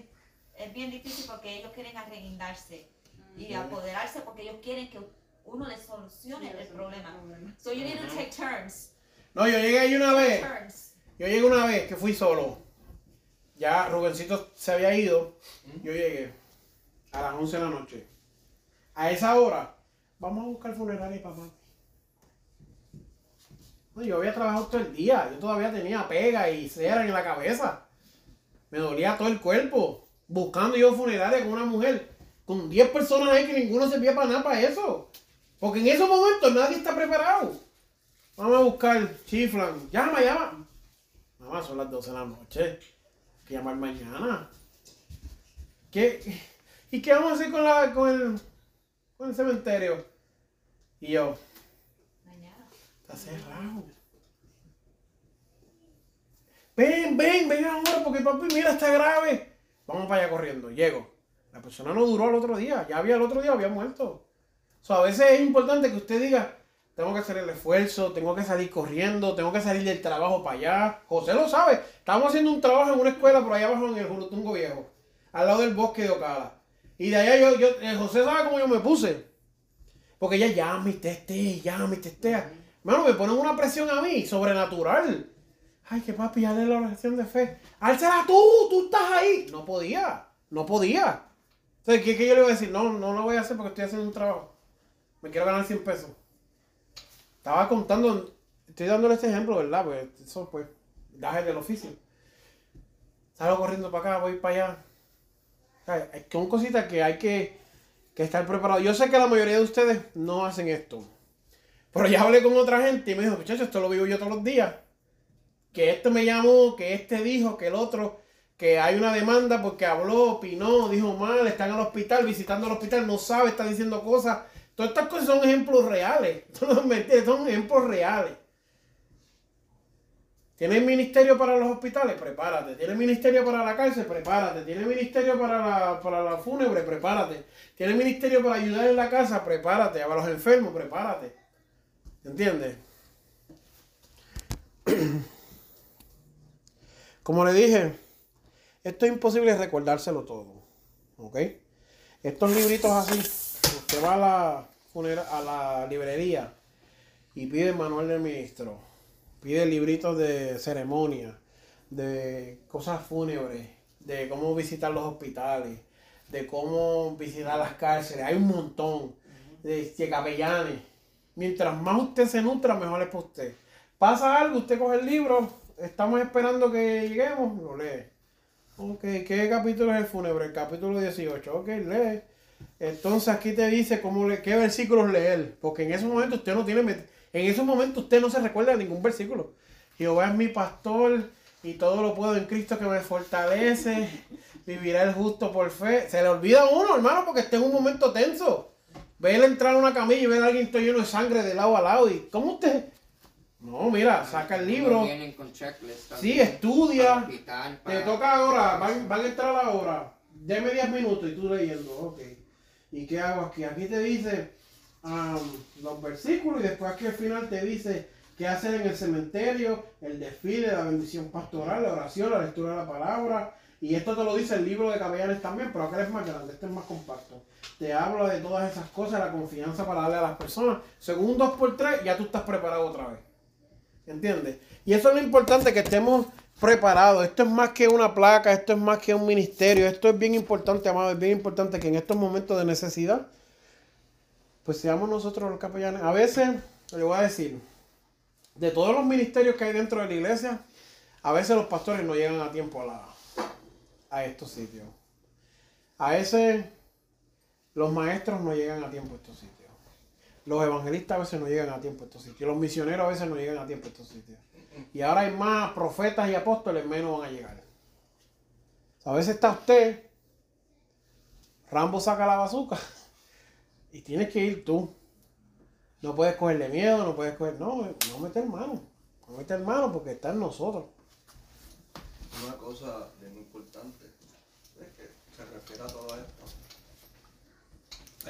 es bien difícil porque ellos quieren arreguindarse y apoderarse porque ellos quieren que uno les solucione el problema. So you need to take turns. No, yo llegué ahí una vez. Turns. Yo llegué una vez que fui solo. Ya Rubencito se había ido. Yo llegué a las 11 de la noche. A esa hora, vamos a buscar funeraria. No, yo había trabajado todo el día. Yo todavía tenía pega y cera en la cabeza. Me dolía todo el cuerpo. Buscando yo funeraria con una mujer. Con 10 personas ahí que ninguno servía para nada para eso. Porque en esos momentos nadie está preparado. Vamos a buscar, chiflan. Llama, llama. Mamá, son las 12 de la noche. Hay que llamar mañana. ¿Qué? ¿Y qué vamos a hacer con, la, con, el, con el cementerio? Y yo. Está cerrado. Ven, ven, ven ahora porque papi, mira, está grave. Vamos para allá corriendo. Llego. La persona no duró al otro día. Ya había el otro día, había muerto. O sea, a veces es importante que usted diga, tengo que hacer el esfuerzo, tengo que salir corriendo, tengo que salir del trabajo para allá. José lo sabe. Estamos haciendo un trabajo en una escuela por allá abajo en el Jurutungo Viejo, al lado del bosque de Ocala. Y de allá yo, yo eh, José sabe cómo yo me puse. Porque ella llama y testea, llama y testea. Mano, me ponen una presión a mí, sobrenatural. Ay, que papi, ya la oración de fe. Álzala tú, tú estás ahí. No podía, no podía. Entonces, ¿qué, qué yo le voy a decir? No, no lo voy a hacer porque estoy haciendo un trabajo. Me quiero ganar 100 pesos. Estaba contando, estoy dándole este ejemplo, ¿verdad? Porque eso, pues, gajes del oficio. Salgo corriendo para acá, voy para allá. ¿Sabes? Es que son cositas que hay que, que estar preparado. Yo sé que la mayoría de ustedes no hacen esto. Pero ya hablé con otra gente y me dijo, muchachos, esto lo vivo yo todos los días. Que este me llamó, que este dijo, que el otro, que hay una demanda porque habló, opinó, dijo mal, están al hospital, visitando el hospital, no sabe, está diciendo cosas. Todas estas cosas son ejemplos reales. Son ejemplos reales. ¿Tienes ministerio para los hospitales? Prepárate. ¿Tienes ministerio para la cárcel? Prepárate. ¿Tienes ministerio para la, para la fúnebre? Prepárate. ¿Tienes ministerio para ayudar en la casa? Prepárate. Para los enfermos, prepárate. ¿Entiendes? Como le dije, esto es imposible recordárselo todo. ¿Ok? Estos libritos así, usted va a la, a la librería y pide manual del ministro, pide libritos de ceremonia, de cosas fúnebres, de cómo visitar los hospitales, de cómo visitar las cárceles. Hay un montón de, de capellanes. Mientras más usted se nutra, mejor es para usted. Pasa algo, usted coge el libro, estamos esperando que lleguemos, lo lee. Ok, ¿qué capítulo es el fúnebre? El capítulo 18. Ok, lee. Entonces aquí te dice cómo le, qué versículos leer. Porque en esos momentos usted no tiene. En esos momentos usted no se recuerda de ningún versículo. Jehová es mi pastor y todo lo puedo en Cristo que me fortalece. Vivirá el justo por fe. Se le olvida a uno, hermano, porque está en un momento tenso. Ve él entrar a una camilla y ver a alguien todo lleno de sangre de lado a lado. ¿Y cómo usted? No, mira, saca el libro. Con. Sí, estudia. Hospital, Te toca ahora, van, van a entrar ahora. Deme 10 minutos y tú leyendo, ok. ¿Y qué hago aquí? Aquí te dice am, los versículos y después aquí al final te dice qué hacer en el cementerio, el desfile, la bendición pastoral, la oración, la lectura de la palabra. Y esto te lo dice el libro de Capellanes también, pero acá es más grande, este es más compacto. Te habla de todas esas cosas, la confianza para darle a las personas. Según 2 por 3 ya tú estás preparado otra vez. ¿Entiendes? Y eso es lo importante, que estemos preparados. Esto es más que una placa, esto es más que un ministerio. Esto es bien importante, amado. Es bien importante que en estos momentos de necesidad, pues seamos nosotros los capellanes. A veces, le voy a decir, de todos los ministerios que hay dentro de la iglesia, a veces los pastores no llegan a tiempo a estos sitios. A veces los maestros no llegan a tiempo a estos sitios. Los evangelistas a veces no llegan a tiempo a estos sitios. Los misioneros a veces no llegan a tiempo a estos sitios. Y ahora hay más profetas y apóstoles, menos van a llegar. A veces está usted, Rambo saca la bazuca y tienes que ir tú. No puedes cogerle miedo, no puedes coger. No, no meter mano. No meter mano porque está en nosotros. Una cosa bien importante es que se refiere a todo esto.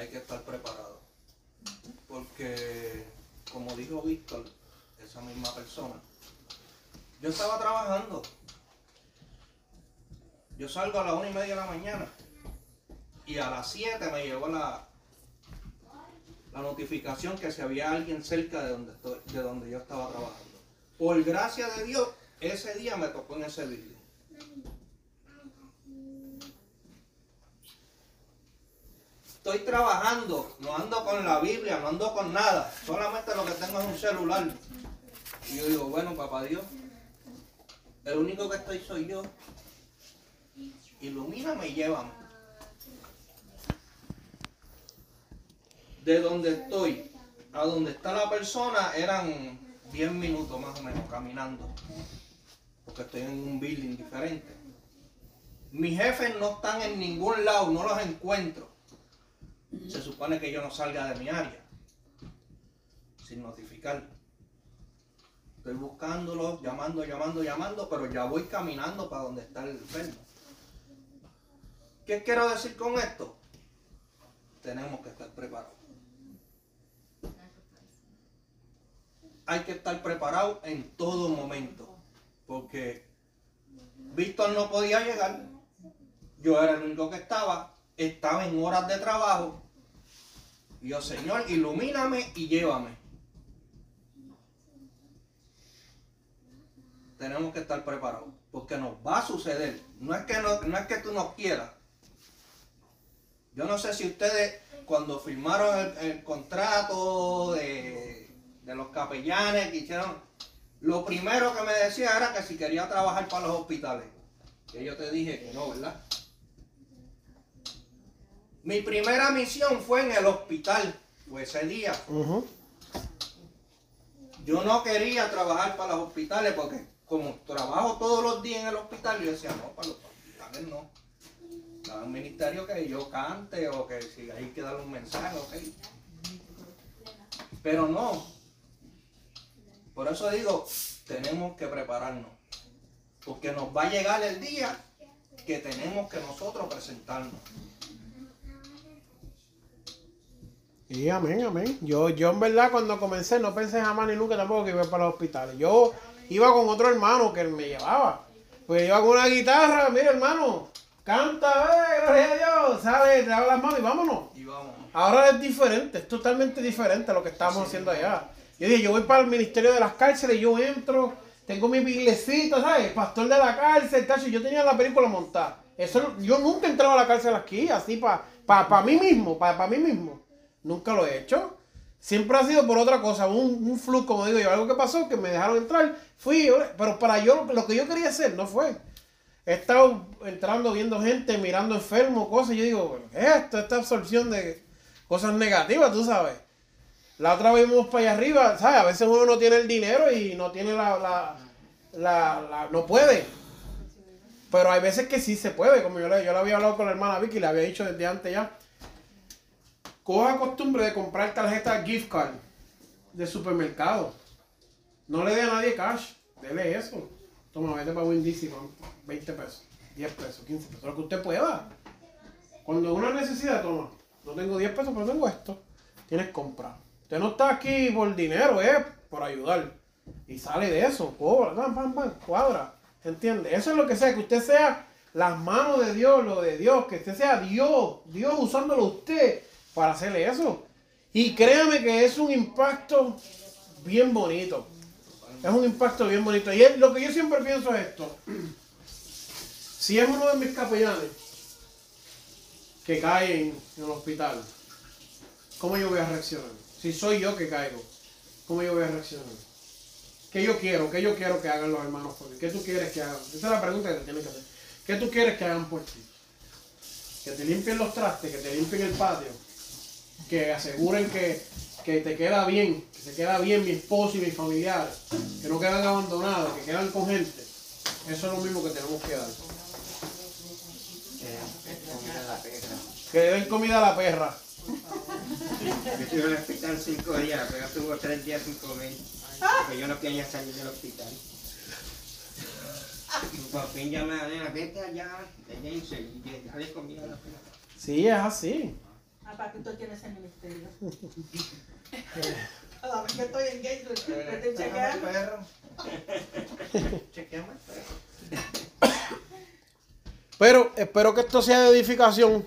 Hay que estar preparado. Porque, como dijo Víctor, esa misma persona, yo estaba trabajando. Yo salgo a las una y media de la mañana y a las 7 me llegó la, la notificación que si había alguien cerca de donde, estoy, de donde yo estaba trabajando. Por gracia de Dios, ese día me tocó en ese vídeo. Estoy trabajando, no ando con la Biblia, no ando con nada, solamente lo que tengo es un celular. Y yo digo, bueno, papá Dios, el único que estoy soy yo. ilumíname y llévame. De donde estoy a donde está la persona eran 10 minutos más o menos caminando. Porque estoy en un building diferente. Mis jefes no están en ningún lado, no los encuentro. Se supone que yo no salga de mi área. Sin notificar. Estoy buscándolos, llamando, llamando, llamando, pero ya voy caminando para donde está el enfermo. ¿Qué quiero decir con esto? Tenemos que estar preparados. Hay que estar preparados en todo momento. Porque Víctor no podía llegar. Yo era el único que estaba. Estaba en horas de trabajo. Y yo, Señor, ilumíname y llévame. Tenemos que estar preparados. Porque nos va a suceder. No es que, no, no es que tú no quieras. Yo no sé si ustedes cuando firmaron el, contrato de, de los capellanes que hicieron, lo primero que me decía era que si quería trabajar para los hospitales. Que yo te dije que no, ¿verdad? Mi primera misión fue en el hospital, fue ese día. Yo no quería trabajar para los hospitales porque como trabajo todos los días en el hospital, yo decía, no, para los hospitales no. Cada un ministerio que yo cante o que si hay que dar un mensaje, ok. Pero no. Por eso digo, tenemos que prepararnos. Porque nos va a llegar el día que tenemos que nosotros presentarnos. Y amén, amén. Yo, yo en verdad cuando comencé no pensé jamás ni nunca tampoco que iba para los hospitales. Yo iba con otro hermano que me llevaba. Pues iba con una guitarra, mira hermano, canta, eh, gloria a Dios, sale, te las manos y vámonos. Y vamos. Ahora es diferente, es totalmente diferente a lo que estábamos haciendo allá. Yo dije, yo voy para el ministerio de las cárceles, yo entro, tengo mi iglesita, ¿sabes? Pastor de la cárcel, tacho, yo tenía la película montada. Eso, yo nunca he entrado a la cárcel aquí, así para pa, pa mí mismo, para mí mismo. Nunca lo he hecho. Siempre ha sido por otra cosa, un, un flujo, como digo yo, algo que pasó, que me dejaron entrar, fui, pero para yo, lo que yo quería hacer no fue. He estado entrando, viendo gente, mirando enfermos, cosas, y yo digo, ¿qué es esto? Esta absorción de cosas negativas, tú sabes. La otra vez vimos para allá arriba, ¿sabes? A veces uno no tiene el dinero y no tiene la, la, la, la- no puede. Pero hay veces que sí se puede, como yo le, yo le había hablado con la hermana Vicky, le había dicho desde antes ya. Coja costumbre de comprar tarjeta gift card de supermercado. No le dé a nadie cash, dele eso. Toma, vete para con 20 pesos, 10 pesos, 15 pesos, lo que usted pueda. Cuando una necesidad, toma, no tengo 10 pesos, pero tengo esto. Tienes compra. Usted no está aquí por dinero, es por ayudar. Y sale de eso, cobra, pam, pam, pam, cuadra. ¿Entiende? Eso es lo que sea, que usted sea las manos de Dios, lo de Dios, que usted sea Dios, Dios usándolo usted para hacerle eso. Y créame que es un impacto bien bonito. Es un impacto bien bonito. Y es- lo que yo siempre pienso es esto. Si es uno de mis capellanes que cae en, el hospital, ¿cómo yo voy a reaccionar? Si soy yo que caigo, ¿cómo yo voy a reaccionar? ¿Qué yo quiero? ¿Qué yo quiero que hagan los hermanos por? ¿Qué tú quieres que hagan? Esa es la pregunta que te tienen que hacer. ¿Qué tú quieres que hagan por ti? Que te limpien los trastes, que te limpien el patio, que aseguren que, que te queda bien, que se queda bien mi esposo y mis familiares, que no quedan abandonados, que quedan con gente. Eso es lo mismo que tenemos que dar. Que le den comida a la perra. Yo estuve en el hospital cinco días, pero estuvo tres días sin comer. Porque yo no quería salir del hospital. Y por fin llamé a la nena, vete allá, ella y dale comida a la perra. Sí, es así. Ah, para que tú tienes el ministerio. A ver que estoy en gay, te estoy chequeando. Chequeame el perro. Pero espero que esto sea de edificación.